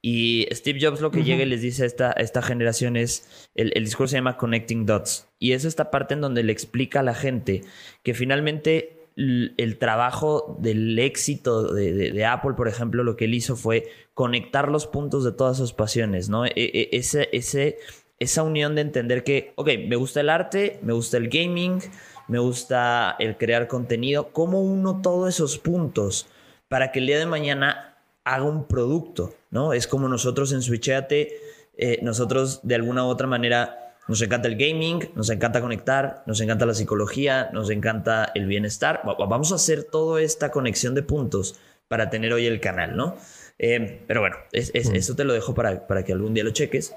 Y Steve Jobs lo que llega y les dice a esta, esta generación es, el, discurso se llama Connecting Dots. Y es esta parte en donde le explica a la gente que finalmente el, trabajo del éxito de, Apple, por ejemplo, lo que él hizo fue conectar los puntos de todas sus pasiones, ¿no? E, e, ese, ese, esa unión de entender que, ok, me gusta el arte, me gusta el gaming, me gusta el crear contenido, ¿cómo uno todos esos puntos para que el día de mañana haga un producto, ¿no? Es como nosotros en Switchate, eh, nosotros de alguna u otra manera nos encanta el gaming, nos encanta conectar, nos encanta la psicología, nos encanta el bienestar. Vamos a hacer toda esta conexión de puntos para tener hoy el canal, ¿no? Eh, pero bueno, mm. eso te lo dejo para, para que algún día lo cheques.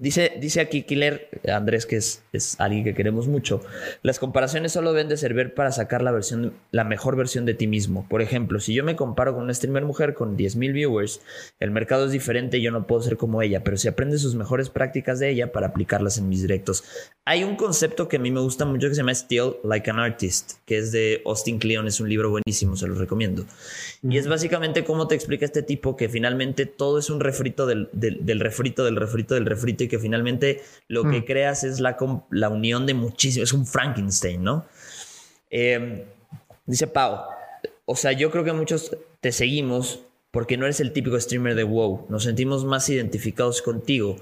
Dice, dice aquí Killer, Andrés, que es, es, alguien que queremos mucho. Las comparaciones solo deben de servir para sacar la, versión, la mejor versión de ti mismo. Por ejemplo, si yo me comparo con una streamer mujer con 10.000 viewers, el mercado es diferente y yo no puedo ser como ella, pero si aprende sus mejores prácticas de ella para aplicarlas en mis directos. Hay un concepto que a mí me gusta mucho que se llama Still Like an Artist, que es de Austin Kleon, es un libro buenísimo, se lo recomiendo. Y es básicamente cómo te explica este tipo que finalmente todo es un refrito del, del, refrito, del refrito, del refrito, y que finalmente lo que mm. creas es la, la unión de muchísimos, es un Frankenstein, ¿no? Em, dice Pau, o sea, yo creo que muchos te seguimos porque no eres el típico streamer de WoW, nos sentimos más identificados contigo.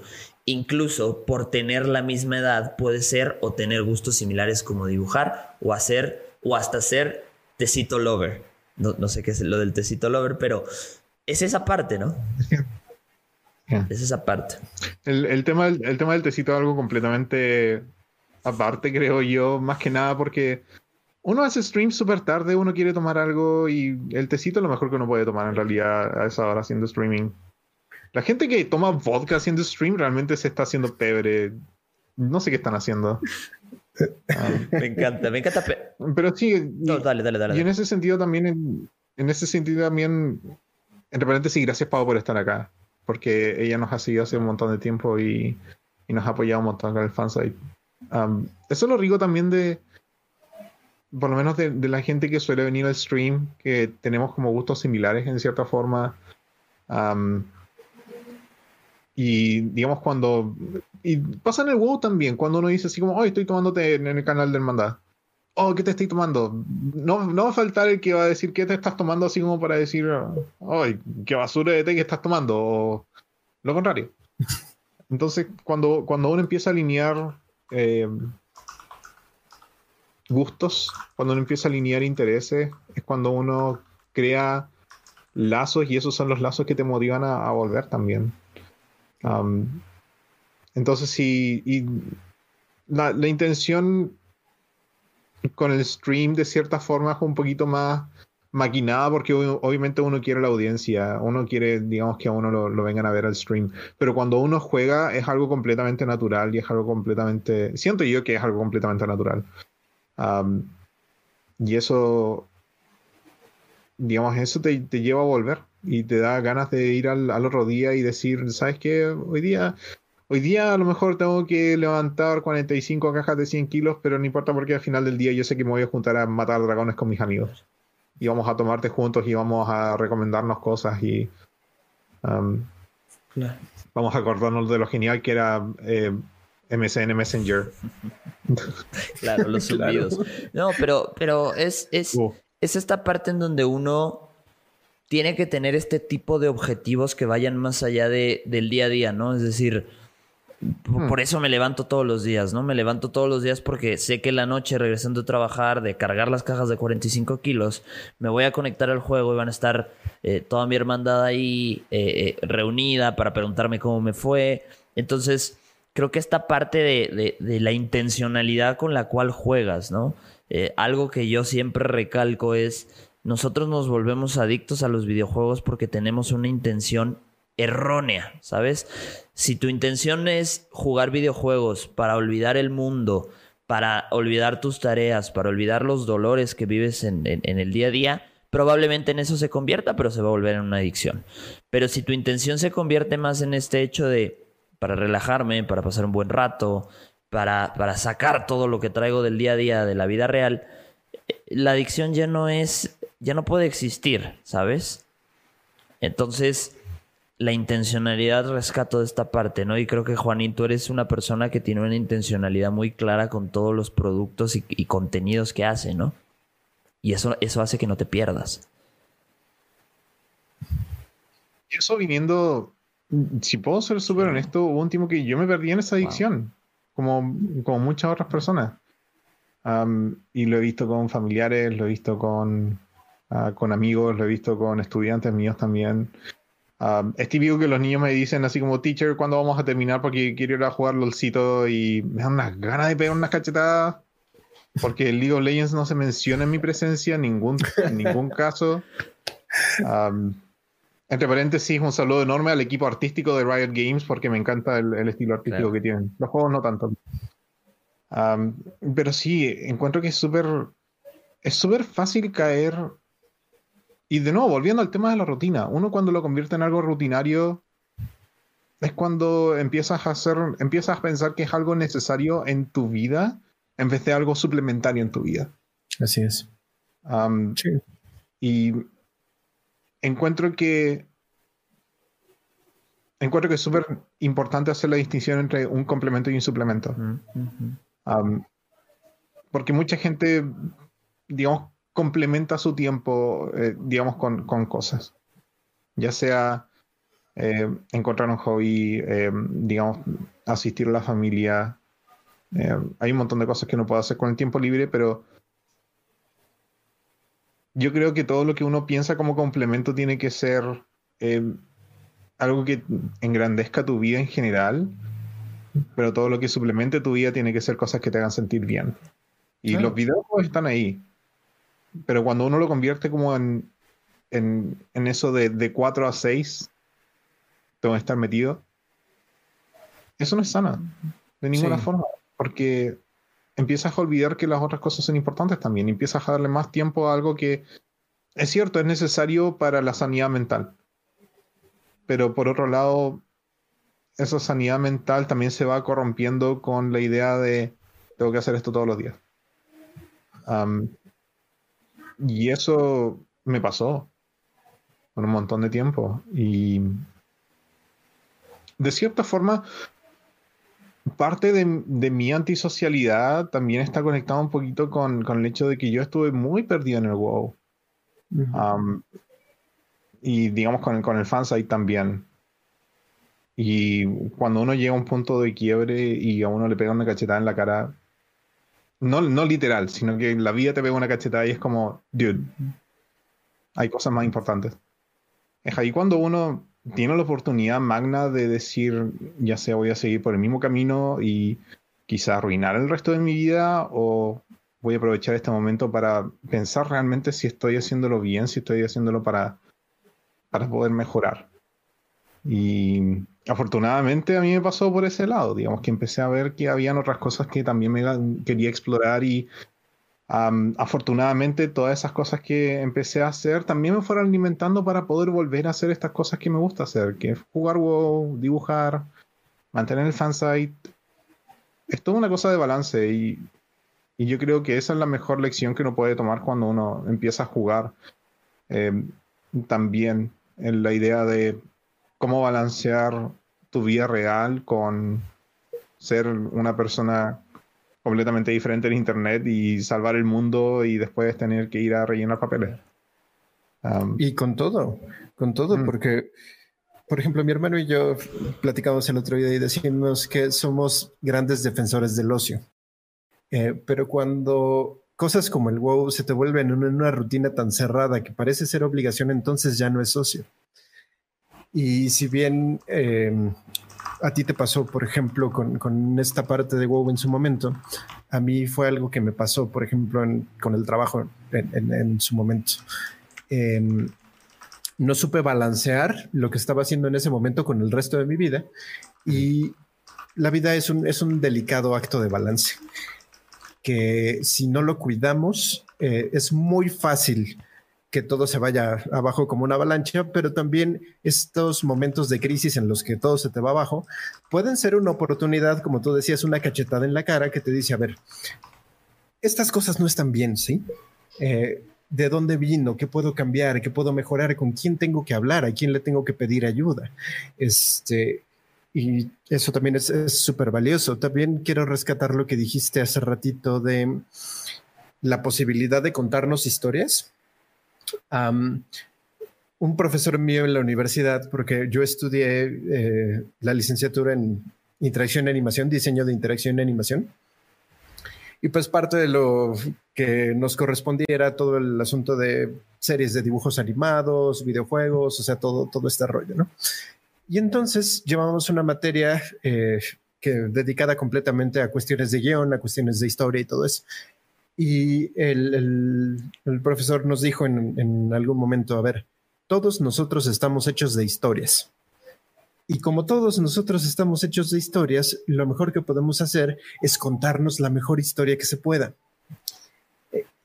Incluso por tener la misma edad, puede ser o tener gustos similares como dibujar o hacer o hasta ser tecito lover. No, sé qué es lo del tecito lover, pero es esa parte, ¿no? [LAUGHS] Es esa parte. El, tema, el tema del tecito es algo completamente aparte, creo yo, más que nada porque uno hace streams súper tarde, uno quiere tomar algo y el tecito es lo mejor que uno puede tomar en realidad a esa hora haciendo streaming. La gente que toma vodka haciendo stream realmente se está haciendo pebre. No sé qué están haciendo. [LAUGHS] me encanta, me encanta. Pero sí, dale, dale, dale, y en ese sentido también, en, ese sentido también, entre paréntesis, gracias Pau por estar acá, porque ella nos ha seguido hace un montón de tiempo y, nos ha apoyado un montón con el fansite. Um, eso es lo rico también de, por lo menos de, la gente que suele venir al stream, que tenemos como gustos similares en cierta forma. Um, y digamos cuando... Y pasa en el WoW también, cuando uno dice así como, hoy estoy tomándote en el canal del mandado. Oh, ¿qué te estoy tomando? No, no va a faltar el que va a decir qué te estás tomando así como para decir, ay, qué basura de té que estás tomando. O lo contrario. [LAUGHS] Entonces, cuando, cuando uno empieza a alinear eh, gustos, cuando uno empieza a alinear intereses, es cuando uno crea lazos y esos son los lazos que te motivan a volver también entonces, sí, y la, intención con el stream de cierta forma es un poquito más maquinada porque obviamente uno quiere la audiencia, uno quiere, digamos, que a uno lo, vengan a ver al stream, pero cuando uno juega es algo completamente natural y es algo completamente, siento yo que es algo completamente natural. y eso, digamos, eso te, te, lleva a volver y te da ganas de ir al, otro día y decir, ¿sabes qué? Hoy día, hoy día a lo mejor tengo que levantar 45 cajas de 100 kilos, pero no importa porque al final del día yo sé que me voy a juntar a matar dragones con mis amigos. Y vamos a tomarte juntos y vamos a recomendarnos cosas y... Um, vamos a acordarnos de lo genial que era eh, MSN Messenger. [LAUGHS] claro, los subidos. No, pero, pero es, es, es esta parte en donde uno tiene que tener este tipo de objetivos que vayan más allá de, del día a día, ¿no? Es decir, hmm. por eso me levanto todos los días, ¿no? Me levanto todos los días porque sé que la noche regresando a trabajar, de cargar las cajas de 45 kilos, me voy a conectar al juego y van a estar eh, toda mi hermandad ahí eh, eh, reunida para preguntarme cómo me fue. Entonces, creo que esta parte de, de la intencionalidad con la cual juegas, ¿no? algo que yo siempre recalco es nosotros nos volvemos adictos a los videojuegos porque tenemos una intención errónea, ¿sabes? Si tu intención es jugar videojuegos para olvidar el mundo, para olvidar tus tareas, para olvidar los dolores que vives en, el día a día, probablemente en eso se convierta, pero se va a volver en una adicción. Pero si tu intención se convierte más en este hecho de para relajarme, para pasar un buen rato, para, para sacar todo lo que traigo del día a día de la vida real, la adicción ya no es ya no puede existir, ¿sabes? Entonces, la intencionalidad rescato de esta parte, ¿no? Y creo que Juanito eres una persona que tiene una intencionalidad muy clara con todos los productos y, contenidos que hace, ¿no? Y eso, eso hace que no te pierdas. Y eso viniendo, si puedo ser súper honesto, hubo un tiempo que yo me perdí en esa adicción, como, como muchas otras personas. y lo he visto con familiares, lo he visto con, ah, con amigos, lo he visto con estudiantes míos también. Um, es típico que los niños me dicen así como, teacher, ¿cuándo vamos a terminar? Porque quiero ir a jugar LOLcito y me dan unas ganas de pegar unas cachetadas. Porque el League of Legends no se menciona en mi presencia en ningún, en ningún [LAUGHS] caso. entre paréntesis, un saludo enorme al equipo artístico de Riot Games porque me encanta el, estilo artístico que tienen. Los juegos no tanto. pero sí, encuentro que es súper es súper fácil caer y de nuevo, volviendo al tema de la rutina, uno cuando lo convierte en algo rutinario es cuando empiezas a hacer, empiezas a pensar que es algo necesario en tu vida en vez de algo suplementario en tu vida. Así es. sí. Y encuentro que encuentro que es súper importante hacer la distinción entre un complemento y un suplemento. porque mucha gente, digamos, complementa su tiempo, eh, digamos, con, cosas. Ya sea eh, encontrar un hobby, eh, digamos, asistir a la familia. hay un montón de cosas que uno puede hacer con el tiempo libre, pero yo creo que todo lo que uno piensa como complemento tiene que ser algo que engrandezca tu vida en general, pero todo lo que suplemente tu vida tiene que ser cosas que te hagan sentir bien. Y los videojuegos están ahí. Pero cuando uno lo convierte como en, en, eso de, de 4 a 6, tengo que estar metido, eso no es sana, de ninguna forma, porque empiezas a olvidar que las otras cosas son importantes también, empiezas a darle más tiempo a algo que es cierto, es necesario para la sanidad mental, pero por otro lado, esa sanidad mental también se va corrompiendo con la idea de tengo que hacer esto todos los días. Y eso me pasó por un montón de tiempo. Y de cierta forma, parte de, mi antisocialidad también está conectado un poquito con, el hecho de que yo estuve muy perdido en el WoW. y digamos con el, con el fansite también. Y cuando uno llega a un punto de quiebre y a uno le pega una cachetada en la cara, no, no literal, sino que la vida te pega una cachetada y es como, dude, hay cosas más importantes. Es ahí cuando uno tiene la oportunidad magna de decir, ya sea voy a seguir por el mismo camino y quizá arruinar el resto de mi vida o voy a aprovechar este momento para pensar realmente si estoy haciéndolo bien, si estoy haciéndolo para, para poder mejorar. Y afortunadamente a mí me pasó por ese lado, digamos que empecé a ver que habían otras cosas que también me quería explorar y afortunadamente todas esas cosas que empecé a hacer también me fueron alimentando para poder volver a hacer estas cosas que me gusta hacer, que jugar WoW, dibujar, mantener el fansite. Es toda una cosa de balance y, y, yo creo que esa es la mejor lección que uno puede tomar cuando uno empieza a jugar. Eh, también en la idea de cómo balancear tu vida real con ser una persona completamente diferente en internet y salvar el mundo y después tener que ir a rellenar papeles. y con todo, con todo, mm. porque, por ejemplo, mi hermano y yo platicamos el otro día y decimos que somos grandes defensores del ocio. Eh, pero cuando cosas como el WoW se te vuelven en una rutina tan cerrada que parece ser obligación, entonces ya no es ocio. Y si bien em, a ti te pasó, por ejemplo, con, esta parte de WoW en su momento, a mí fue algo que me pasó, por ejemplo, con el trabajo en, su momento. Em, no supe balancear lo que estaba haciendo en ese momento con el resto de mi vida y la vida es un, es un delicado acto de balance que si no lo cuidamos eh, es muy fácil que todo se vaya abajo como una avalancha, pero también estos momentos de crisis en los que todo se te va abajo pueden ser una oportunidad, como tú decías, una cachetada en la cara que te dice, a ver, estas cosas no están bien, ¿sí? Eh, de dónde vino, qué puedo cambiar, qué puedo mejorar, con quién tengo que hablar, a quién le tengo que pedir ayuda. Este, y eso también es súper valioso. También quiero rescatar lo que dijiste hace ratito de la posibilidad de contarnos historias. Un profesor mío en la universidad, porque yo estudié eh, la licenciatura en interacción y animación, diseño de interacción y animación. Y pues parte de lo que nos correspondía era todo el asunto de series de dibujos animados, videojuegos, o sea, todo, todo este rollo, ¿no? Y entonces llevamos una materia eh, que dedicada completamente a cuestiones de guion, a cuestiones de historia y todo eso. Y el, profesor nos dijo en, en, algún momento, a ver, todos nosotros estamos hechos de historias. Y como todos nosotros estamos hechos de historias, lo mejor que podemos hacer es contarnos la mejor historia que se pueda.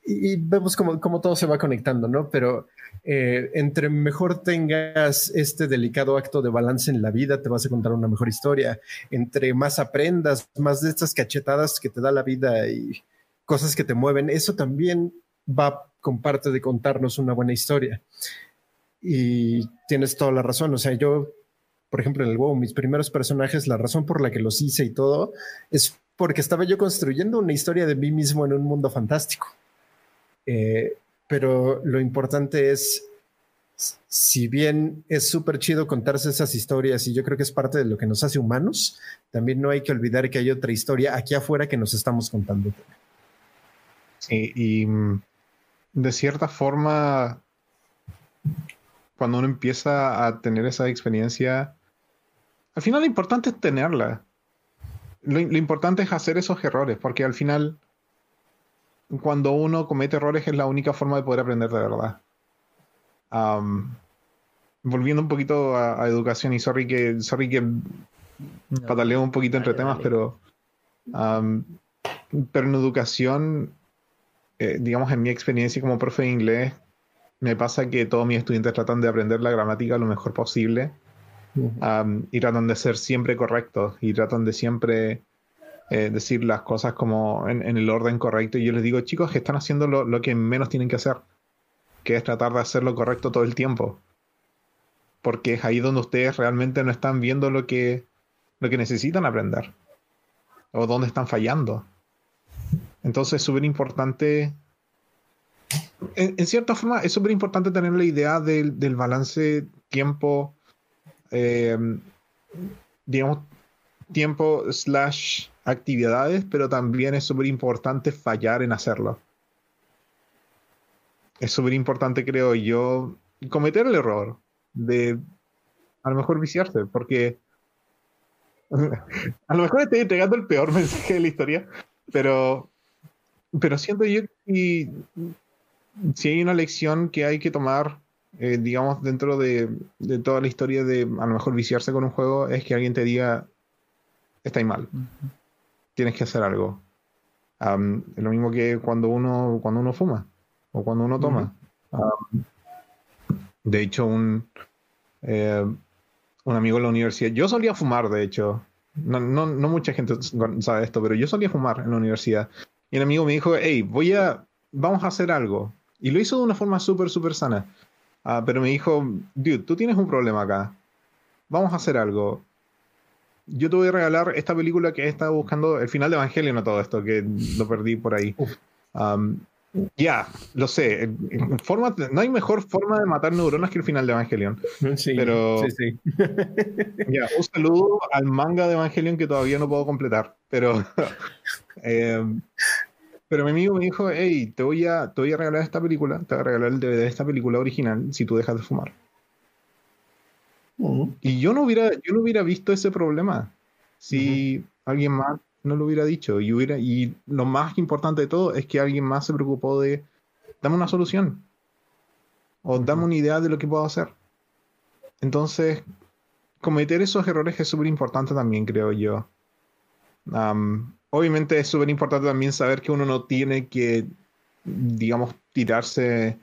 Y, vemos cómo, cómo todo se va conectando, ¿no? Pero eh, entre mejor tengas este delicado acto de balance en la vida, te vas a contar una mejor historia. Entre más aprendas, más de estas cachetadas que te da la vida y cosas que te mueven, eso también va con parte de contarnos una buena historia. Y tienes toda la razón. O sea, yo, por ejemplo, en el WoW, mis primeros personajes, la razón por la que los hice y todo es porque estaba yo construyendo una historia de mí mismo en un mundo fantástico. Eh, pero lo importante es, si bien es súper chido contarse esas historias y yo creo que es parte de lo que nos hace humanos, también no hay que olvidar que hay otra historia aquí afuera que nos estamos contando. Sí, y mm, de cierta forma, cuando uno empieza a tener esa experiencia, al final lo importante es tenerla. lo importante es hacer esos errores, porque al final cuando uno comete errores es la única forma de poder aprender de verdad. volviendo un poquito a, educación, y sorry que, sorry que pataleo un poquito entre temas, pero, pero en educación, eh, digamos, en mi experiencia como profe de inglés, me pasa que todos mis estudiantes tratan de aprender la gramática lo mejor posible y tratan de ser siempre correctos y tratan de siempre eh, decir las cosas como en, el orden correcto. Y yo les digo, chicos, que están haciendo lo, que menos tienen que hacer, que es tratar de hacer lo correcto todo el tiempo. Porque es ahí donde ustedes realmente no están viendo lo que, lo que necesitan aprender. O dónde están fallando. Entonces es súper importante. En, cierta forma, es súper importante tener la idea del, del balance tiempo. Eh, digamos, tiempo slash actividades, pero también es súper importante fallar en hacerlo. Es súper importante, creo yo, cometer el error de a lo mejor viciarse, porque [LAUGHS] a lo mejor estoy entregando el peor [LAUGHS] mensaje de la historia, pero, pero siento yo que si, hay una lección que hay que tomar, eh, digamos, dentro de, de, toda la historia de a lo mejor viciarse con un juego, es que alguien te diga, estáis mal tienes que hacer algo. es lo mismo que cuando uno, cuando uno fuma o cuando uno toma. de hecho, un, eh, un amigo de la universidad, yo solía fumar, de hecho. No, no, no, mucha gente sabe esto, pero yo solía fumar en la universidad. Y el amigo me dijo, hey, voy a, vamos a hacer algo. Y lo hizo de una forma súper, súper sana. Ah, pero me dijo, dude, tú tienes un problema acá. Vamos a hacer algo yo te voy a regalar esta película que he estado buscando, el final de Evangelion o todo esto, que lo perdí por ahí. Um, ya, lo sé. Forma, no hay mejor forma de matar neuronas que el final de Evangelion. [LAUGHS] Sí, pero, sí, sí. [LAUGHS] ya, un saludo al manga de Evangelion que todavía no puedo completar. Pero, [LAUGHS] eh, pero mi amigo me dijo, hey, te voy, a, te voy a regalar esta película, te voy a regalar el DVD de esta película original si tú dejas de fumar. Y yo no hubiera, yo no hubiera visto ese problema si alguien más no lo hubiera dicho. Y, hubiera, y lo más importante de todo es que alguien más se preocupó de dame una solución. O dame una idea de lo que puedo hacer. Entonces, cometer esos errores es súper importante también, creo yo. Obviamente es súper importante también saber que uno no tiene que, digamos, tirarse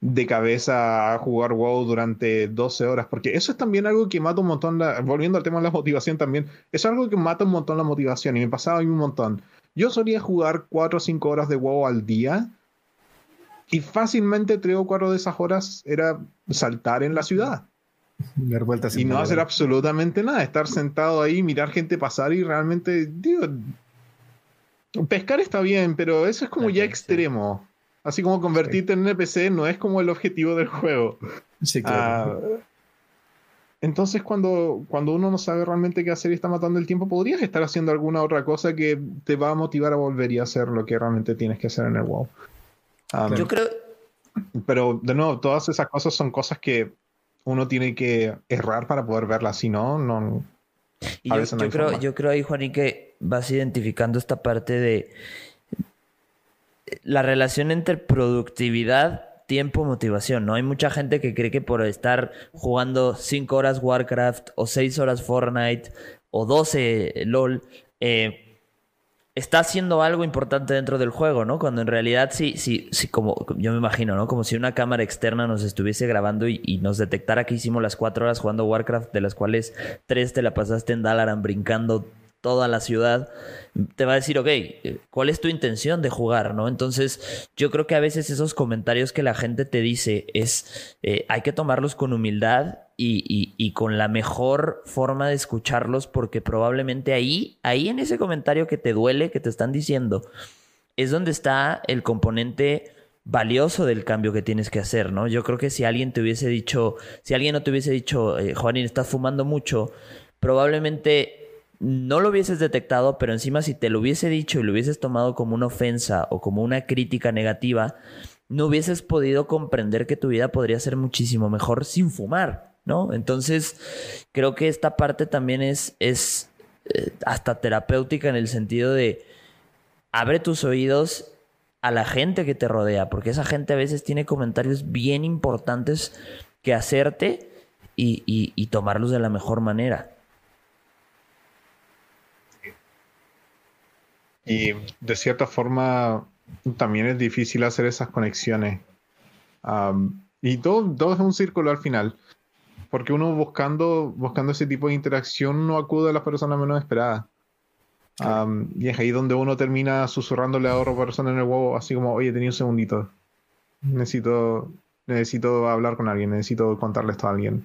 de cabeza a jugar WoW durante 12 horas, porque eso es también algo que mata un montón, la, volviendo al tema de la motivación también, es algo que mata un montón la motivación y me pasaba a mí un montón. Yo solía jugar 4 o 5 horas de WoW al día Y fácilmente tres o cuatro de esas horas era saltar en la ciudad. Dar vueltas y no hacer absolutamente nada, estar sentado ahí, mirar gente pasar y realmente, digo, pescar está bien, pero eso es como ya extremo. Así como convertirte en en NPC no es como el objetivo del juego. Sí, claro. Ah, entonces, cuando, cuando uno no sabe realmente qué hacer y está matando el tiempo, podrías estar haciendo alguna otra cosa que te va a motivar a volver y hacer lo que realmente tienes que hacer en el WoW. Yo creo. Pero, de nuevo, todas esas cosas son cosas que uno tiene que errar para poder verlas. Si no, no. yo, creo, yo creo ahí, Juaní, que vas identificando esta parte de la relación entre productividad tiempo, motivación, ¿no? Hay mucha gente que cree que por estar jugando 5 horas Warcraft o 6 horas Fortnite o 12 LOL, eh, está haciendo algo importante dentro del juego, ¿no? Cuando en realidad sí, sí, sí, como yo me imagino, ¿no? Como si una cámara externa nos estuviese grabando y, nos detectara que hicimos las cuatro horas jugando Warcraft, de las cuales tres te la pasaste en Dalaran brincando toda la ciudad, te va a decir, ok, ¿cuál es tu intención de jugar? ¿no? Entonces, yo creo que a veces esos comentarios que la gente te dice es, eh, hay que tomarlos con humildad y, con la mejor forma de escucharlos, porque probablemente ahí, ahí en ese comentario que te duele, que te están diciendo, es donde está el componente valioso del cambio que tienes que hacer, ¿no? Yo creo que si alguien te hubiese dicho, si alguien no te hubiese dicho, eh, Juanín, estás fumando mucho, probablemente no lo hubieses detectado, pero encima si te lo hubiese dicho y lo hubieses tomado como una ofensa o como una crítica negativa, no hubieses podido comprender que tu vida podría ser muchísimo mejor sin fumar, ¿no? Entonces, creo que esta parte también es, es eh, hasta terapéutica en el sentido de abre tus oídos a la gente que te rodea, porque esa gente a veces tiene comentarios bien importantes que hacerte y tomarlos de la mejor manera. Y de cierta forma también es difícil hacer esas conexiones. y todo, todo es un círculo al final. Porque uno buscando, buscando ese tipo de interacción no acude a las personas menos esperadas. y es ahí donde uno termina susurrándole a otra persona en el huevo, así como, oye, tenía un segundito. Necesito, necesito hablar con alguien, necesito contarle esto a alguien.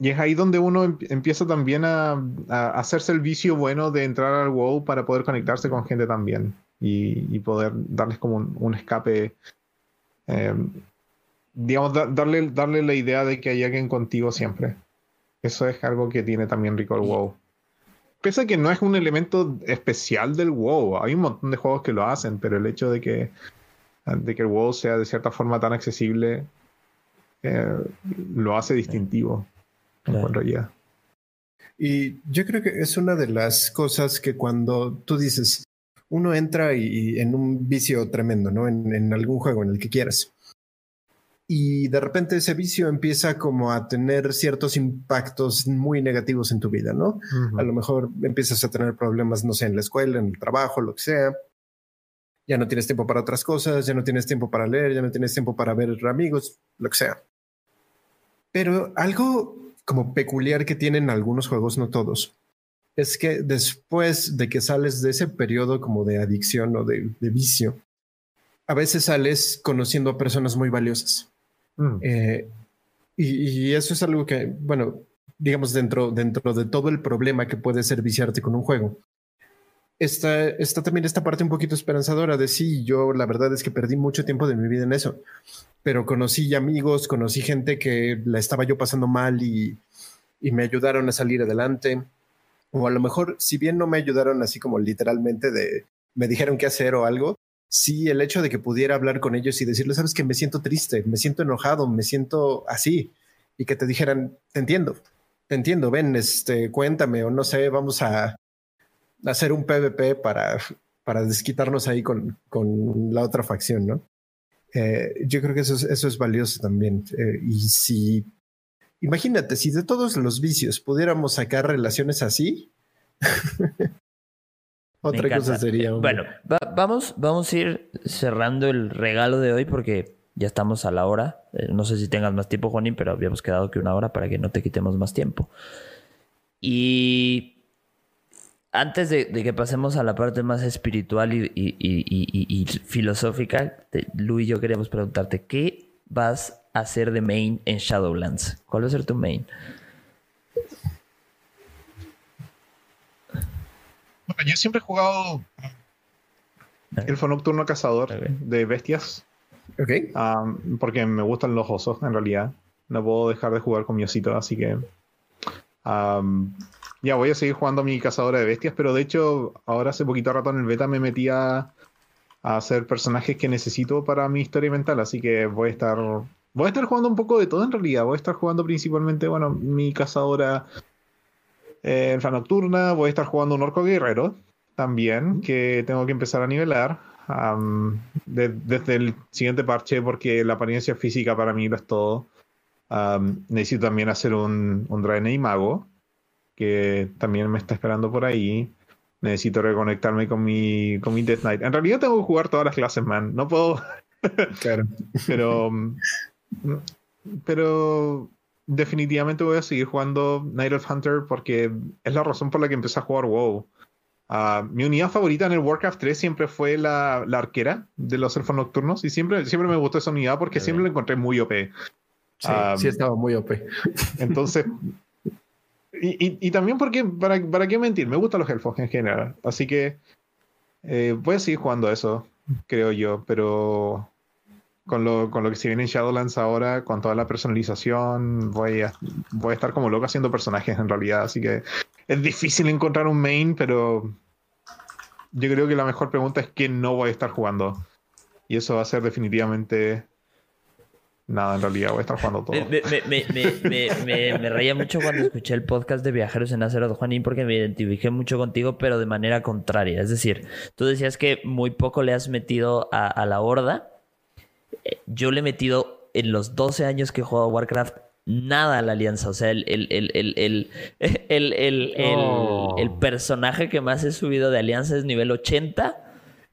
Y es ahí donde uno em, empieza también a, hacerse el vicio bueno de entrar al WoW para poder conectarse con gente también y, poder darles como un, escape. Em, digamos, darle, darle la idea de que hay alguien contigo siempre. Eso es algo que tiene también rico el WoW. Pese a que no es un elemento especial del WoW, hay un montón de juegos que lo hacen, pero el hecho de que, de que el WoW sea de cierta forma tan accesible eh, lo hace distintivo. Y yo creo que es una de las cosas que cuando tú dices, uno entra y, en un vicio tremendo, ¿no? En, algún juego, en el que quieras. Y de repente ese vicio empieza como a tener ciertos impactos muy negativos en tu vida, ¿no? A lo mejor empiezas a tener problemas, no sé, en la escuela, en el trabajo, lo que sea. Ya no tienes tiempo para otras cosas, ya no tienes tiempo para leer, ya no tienes tiempo para ver amigos, lo que sea. Pero algo como peculiar que tienen algunos juegos, no todos, es que después de que sales de ese periodo como de adicción o de, vicio, a veces sales conociendo a personas muy valiosas. Mm. Eh, y, eso es algo que, bueno, digamos, dentro, dentro de todo el problema que puede ser viciarte con un juego, está, está también esta parte un poquito esperanzadora de sí, yo la verdad es que perdí mucho tiempo de mi vida en eso pero conocí amigos, conocí gente que la estaba yo pasando mal y, me ayudaron a salir adelante. O a lo mejor, si bien no me ayudaron así como literalmente de, me dijeron qué hacer o algo, sí el hecho de que pudiera hablar con ellos y decirles, sabes que me siento triste, me siento enojado, me siento así, y que te dijeran, te entiendo, te entiendo, ven, este, cuéntame, o no sé, vamos a, hacer un PvP para, para desquitarnos ahí con, con la otra facción, ¿no? Eh, yo creo que eso es, eso es valioso también. Eh, y si, imagínate, si de todos los vicios pudiéramos sacar relaciones así, [LAUGHS] otra cosa sería. Bueno, vamos, vamos a ir cerrando el regalo de hoy porque ya estamos a la hora. Eh, no sé si tengas más tiempo, Juanín, pero habíamos quedado que una hora para que no te quitemos más tiempo. Y antes de, que pasemos a la parte más espiritual y, filosófica, Lu y yo queríamos preguntarte, ¿qué vas a hacer de main en Shadowlands? ¿Cuál va a ser tu main? yo siempre he jugado Elfo Nocturno Cazador de bestias. Ok. porque me gustan los osos, en realidad. No puedo dejar de jugar con mi osito, así que. Ya voy a seguir jugando a mi cazadora de bestias, pero de hecho, ahora hace poquito rato en el beta me metí a, hacer personajes que necesito para mi historia mental, así que voy a estar. Voy a estar jugando un poco de todo en realidad. Voy a estar jugando principalmente, bueno, mi cazadora eh, nocturna. Voy a estar jugando un orco guerrero también, que tengo que empezar a nivelar. desde el siguiente parche, porque la apariencia física para mí lo es todo. necesito también hacer un, un Draenei Mago, que también me está esperando por ahí. Necesito reconectarme con mi, con mi Death Knight. En realidad tengo que jugar todas las clases, man. No puedo. [LAUGHS] claro. pero. Pero definitivamente voy a seguir jugando Night of Hunter porque es la razón por la que empecé a jugar WoW. Ah, mi unidad favorita en el Warcraft 3 siempre fue la, arquera de los elfos nocturnos y siempre, siempre me gustó esa unidad porque siempre la encontré muy OP. Sí, sí estaba muy OP. Entonces, [LAUGHS] y, también porque, para, para qué mentir, me gustan los elfos en general. Así que eh, voy a seguir jugando eso, creo yo, pero con lo, con lo que se viene en Shadowlands ahora, con toda la personalización, voy a, voy a estar como loco haciendo personajes en realidad. Así que es difícil encontrar un main, pero yo creo que la mejor pregunta es que no voy a estar jugando. Y eso va a ser definitivamente nada, en realidad voy a estar jugando todo. Me, reía mucho cuando escuché el podcast de Viajeros en Azeroth, Juanín, porque me identifiqué mucho contigo, pero de manera contraria. Es decir, tú decías que muy poco le has metido a, a la horda. Eh, yo le he metido en los 12 años que he jugado Warcraft nada a la alianza. O sea, el, el, el, el, [LAUGHS] personaje que más he subido de alianza es nivel 80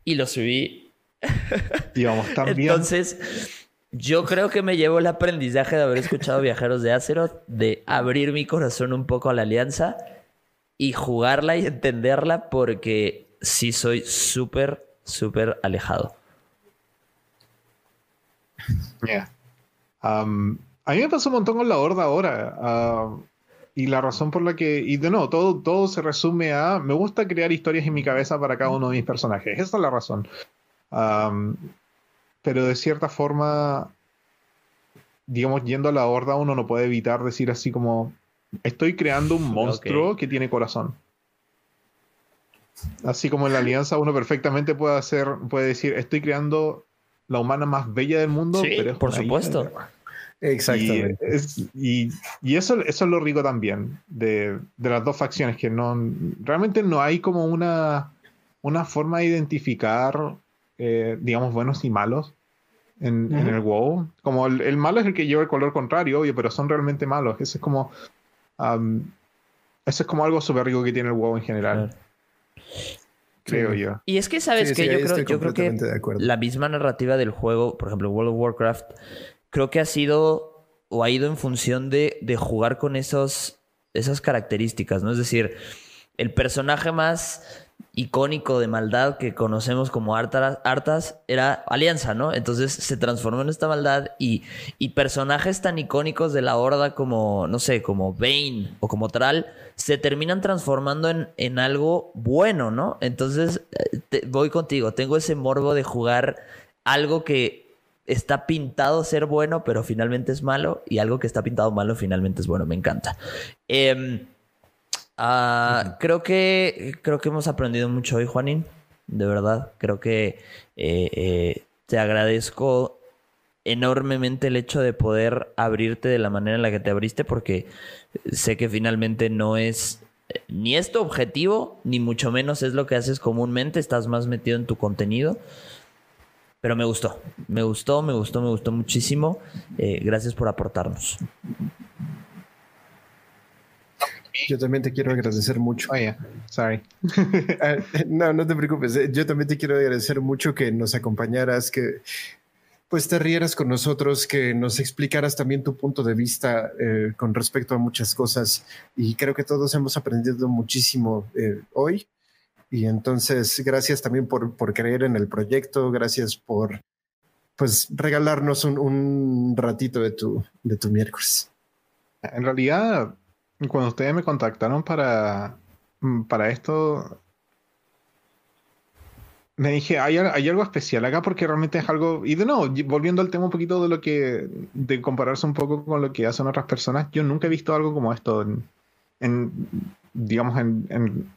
y lo subí. Digamos, también. Entonces, yo creo que me llevo el aprendizaje de haber escuchado Viajeros de Azeroth, de abrir mi corazón un poco a la alianza y jugarla y entenderla porque sí soy súper, súper alejado. Yeah. Um, a mí me pasó un montón con la horda ahora. Ah, y la razón por la que. Y de nuevo, todo, todo se resume a. Me gusta crear historias en mi cabeza para cada uno de mis personajes. Esa es la razón. Pero de cierta forma. Digamos, yendo a la horda, uno no puede evitar decir así como. Estoy creando un monstruo que tiene corazón. Así como en la alianza uno perfectamente puede hacer, puede decir, estoy creando la humana más bella del mundo. pero por supuesto. Exactamente. Y, eso, eso es lo rico también de, las dos facciones, que no realmente no hay como una, una forma de identificar, eh, digamos, buenos y malos en, el WoW. Como el, malo es el que lleva el color contrario, obvio, pero son realmente malos. Eso es como. eso es como algo súper rico que tiene el WoW en general. Creo yo. Y es que, ¿sabes que Yo, creo, yo creo que la misma narrativa del juego, por ejemplo, World of Warcraft, creo que ha sido o ha ido en función de, jugar con esos, esas características, ¿no? Es decir, el personaje más icónico de maldad que conocemos como Artas, era Alianza, ¿no? Entonces se transformó en esta maldad y, y, personajes tan icónicos de la Horda como, no sé, como Bane o como Tral, se terminan transformando en, en algo bueno, ¿no? Entonces eh, voy contigo, tengo ese morbo de jugar algo que está pintado ser bueno, pero finalmente es malo, y algo que está pintado malo finalmente es bueno. Me encanta. Ah, creo que creo que hemos aprendido mucho hoy, Juanín. De verdad, creo que eh, eh, te agradezco enormemente el hecho de poder abrirte de la manera en la que te abriste, porque sé que finalmente no es ni es tu objetivo, ni mucho menos es lo que haces comúnmente, estás más metido en tu contenido. Pero me gustó, me gustó, me gustó, me gustó muchísimo. Eh, gracias por aportarnos. Yo también te quiero agradecer mucho. Oh, sorry. [LAUGHS] Ah, no, no te preocupes. Yo también te quiero agradecer mucho que nos acompañaras, que pues te rieras con nosotros, que nos explicaras también tu punto de vista eh, con respecto a muchas cosas. Y creo que todos hemos aprendido muchísimo eh, hoy. Y entonces, gracias también por, por creer en el proyecto, gracias por pues regalarnos un, un ratito de tu, de tu miércoles. En realidad, cuando ustedes me contactaron para, para esto, me dije, ¿hay, algo especial acá porque realmente es algo... Y de nuevo, volviendo al tema un poquito de lo que... de compararse un poco con lo que hacen otras personas, yo nunca he visto algo como esto en, digamos, en,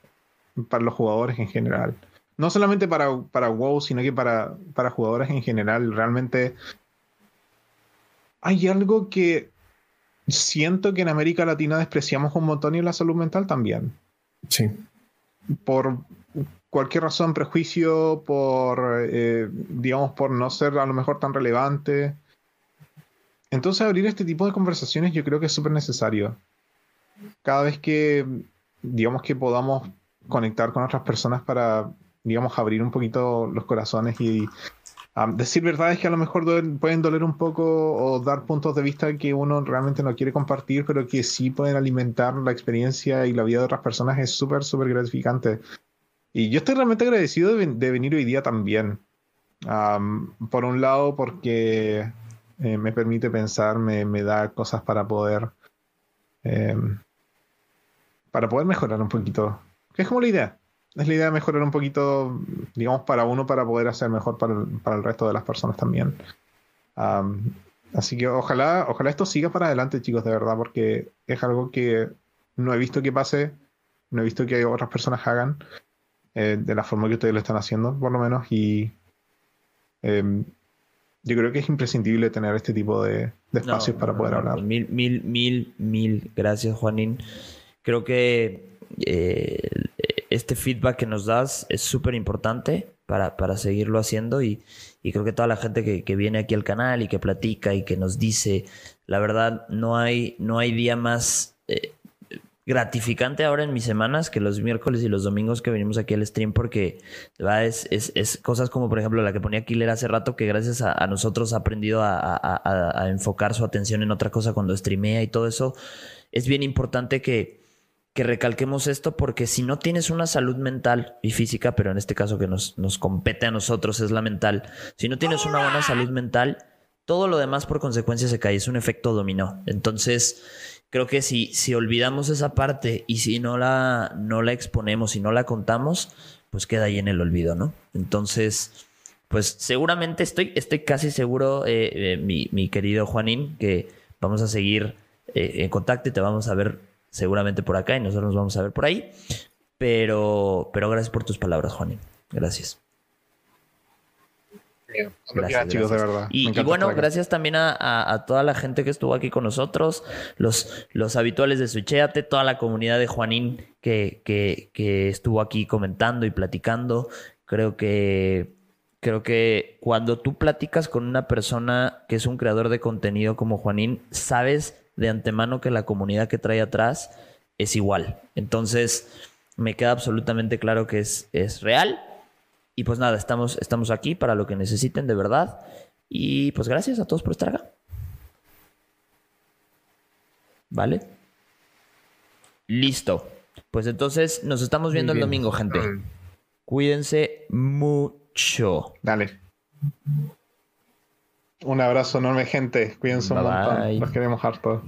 para los jugadores en general. No solamente para, para WoW, sino que para, para jugadores en general. Realmente hay algo que siento que en América Latina despreciamos un montón y en la salud mental también. Sí. Por cualquier razón, prejuicio, por, eh, digamos, por no ser a lo mejor tan relevante. Entonces abrir este tipo de conversaciones yo creo que es súper necesario. Cada vez que, digamos, que podamos conectar con otras personas para, digamos, abrir un poquito los corazones y decir verdades que a lo mejor pueden doler un poco o dar puntos de vista que uno realmente no quiere compartir, pero que sí pueden alimentar la experiencia y la vida de otras personas es súper, súper gratificante. Y yo estoy realmente agradecido de, venir hoy día también. por un lado, porque eh, me permite pensar, me, da cosas para poder. Em, para poder mejorar un poquito. Que es como la idea. Es la idea de mejorar un poquito, digamos, para uno, para poder hacer mejor para el, resto de las personas también. así que ojalá, ojalá esto siga para adelante, chicos, de verdad, porque es algo que no he visto que pase, no he visto que otras personas hagan. Eh, de la forma que ustedes lo están haciendo, por lo menos, y em, yo creo que es imprescindible tener este tipo de, espacios para poder hablar. Mil, mil, mil, mil gracias, Juanín. Creo que eh, este feedback que nos das es súper importante para, para, seguirlo haciendo y, creo que toda la gente que, viene aquí al canal y que platica y que nos dice, la verdad, no hay, no hay día más eh, gratificante ahora en mis semanas que los miércoles y los domingos que venimos aquí al stream porque ¿va? Es, es, cosas como por ejemplo la que ponía Killer hace rato que gracias a, nosotros ha aprendido a, enfocar su atención en otra cosa cuando streamea y todo eso. Es bien importante que, que recalquemos esto porque si no tienes una salud mental y física, pero en este caso que nos, nos compete a nosotros es la mental, si no tienes una buena salud mental, todo lo demás por consecuencia se cae, es un efecto dominó. Entonces, creo que si, si olvidamos esa parte y si no la, no la exponemos y no la contamos, pues queda ahí en el olvido, ¿no? Entonces, pues seguramente estoy, estoy casi seguro, eh, eh, mi, querido Juanín, que vamos a seguir eh, en contacto y te vamos a ver seguramente por acá y nosotros nos vamos a ver por ahí. Pero, pero gracias por tus palabras, Juanín. Gracias. Gracias, chicos, de verdad. Y, bueno, gracias también a, toda la gente que estuvo aquí con nosotros, los, los habituales de Switcheate, toda la comunidad de Juanín que, que, estuvo aquí comentando y platicando. Creo que, creo que cuando tú platicas con una persona que es un creador de contenido como Juanín, sabes de antemano que la comunidad que trae atrás es igual. Entonces, me queda absolutamente claro que es, es real y pues nada, estamos, estamos aquí para lo que necesiten de verdad. Y pues gracias a todos por estar acá. ¿Vale? Listo. Pues entonces nos estamos viendo el domingo, gente. Cuídense mucho. Dale. Un abrazo enorme, gente. Cuídense un montón. Los queremos harto.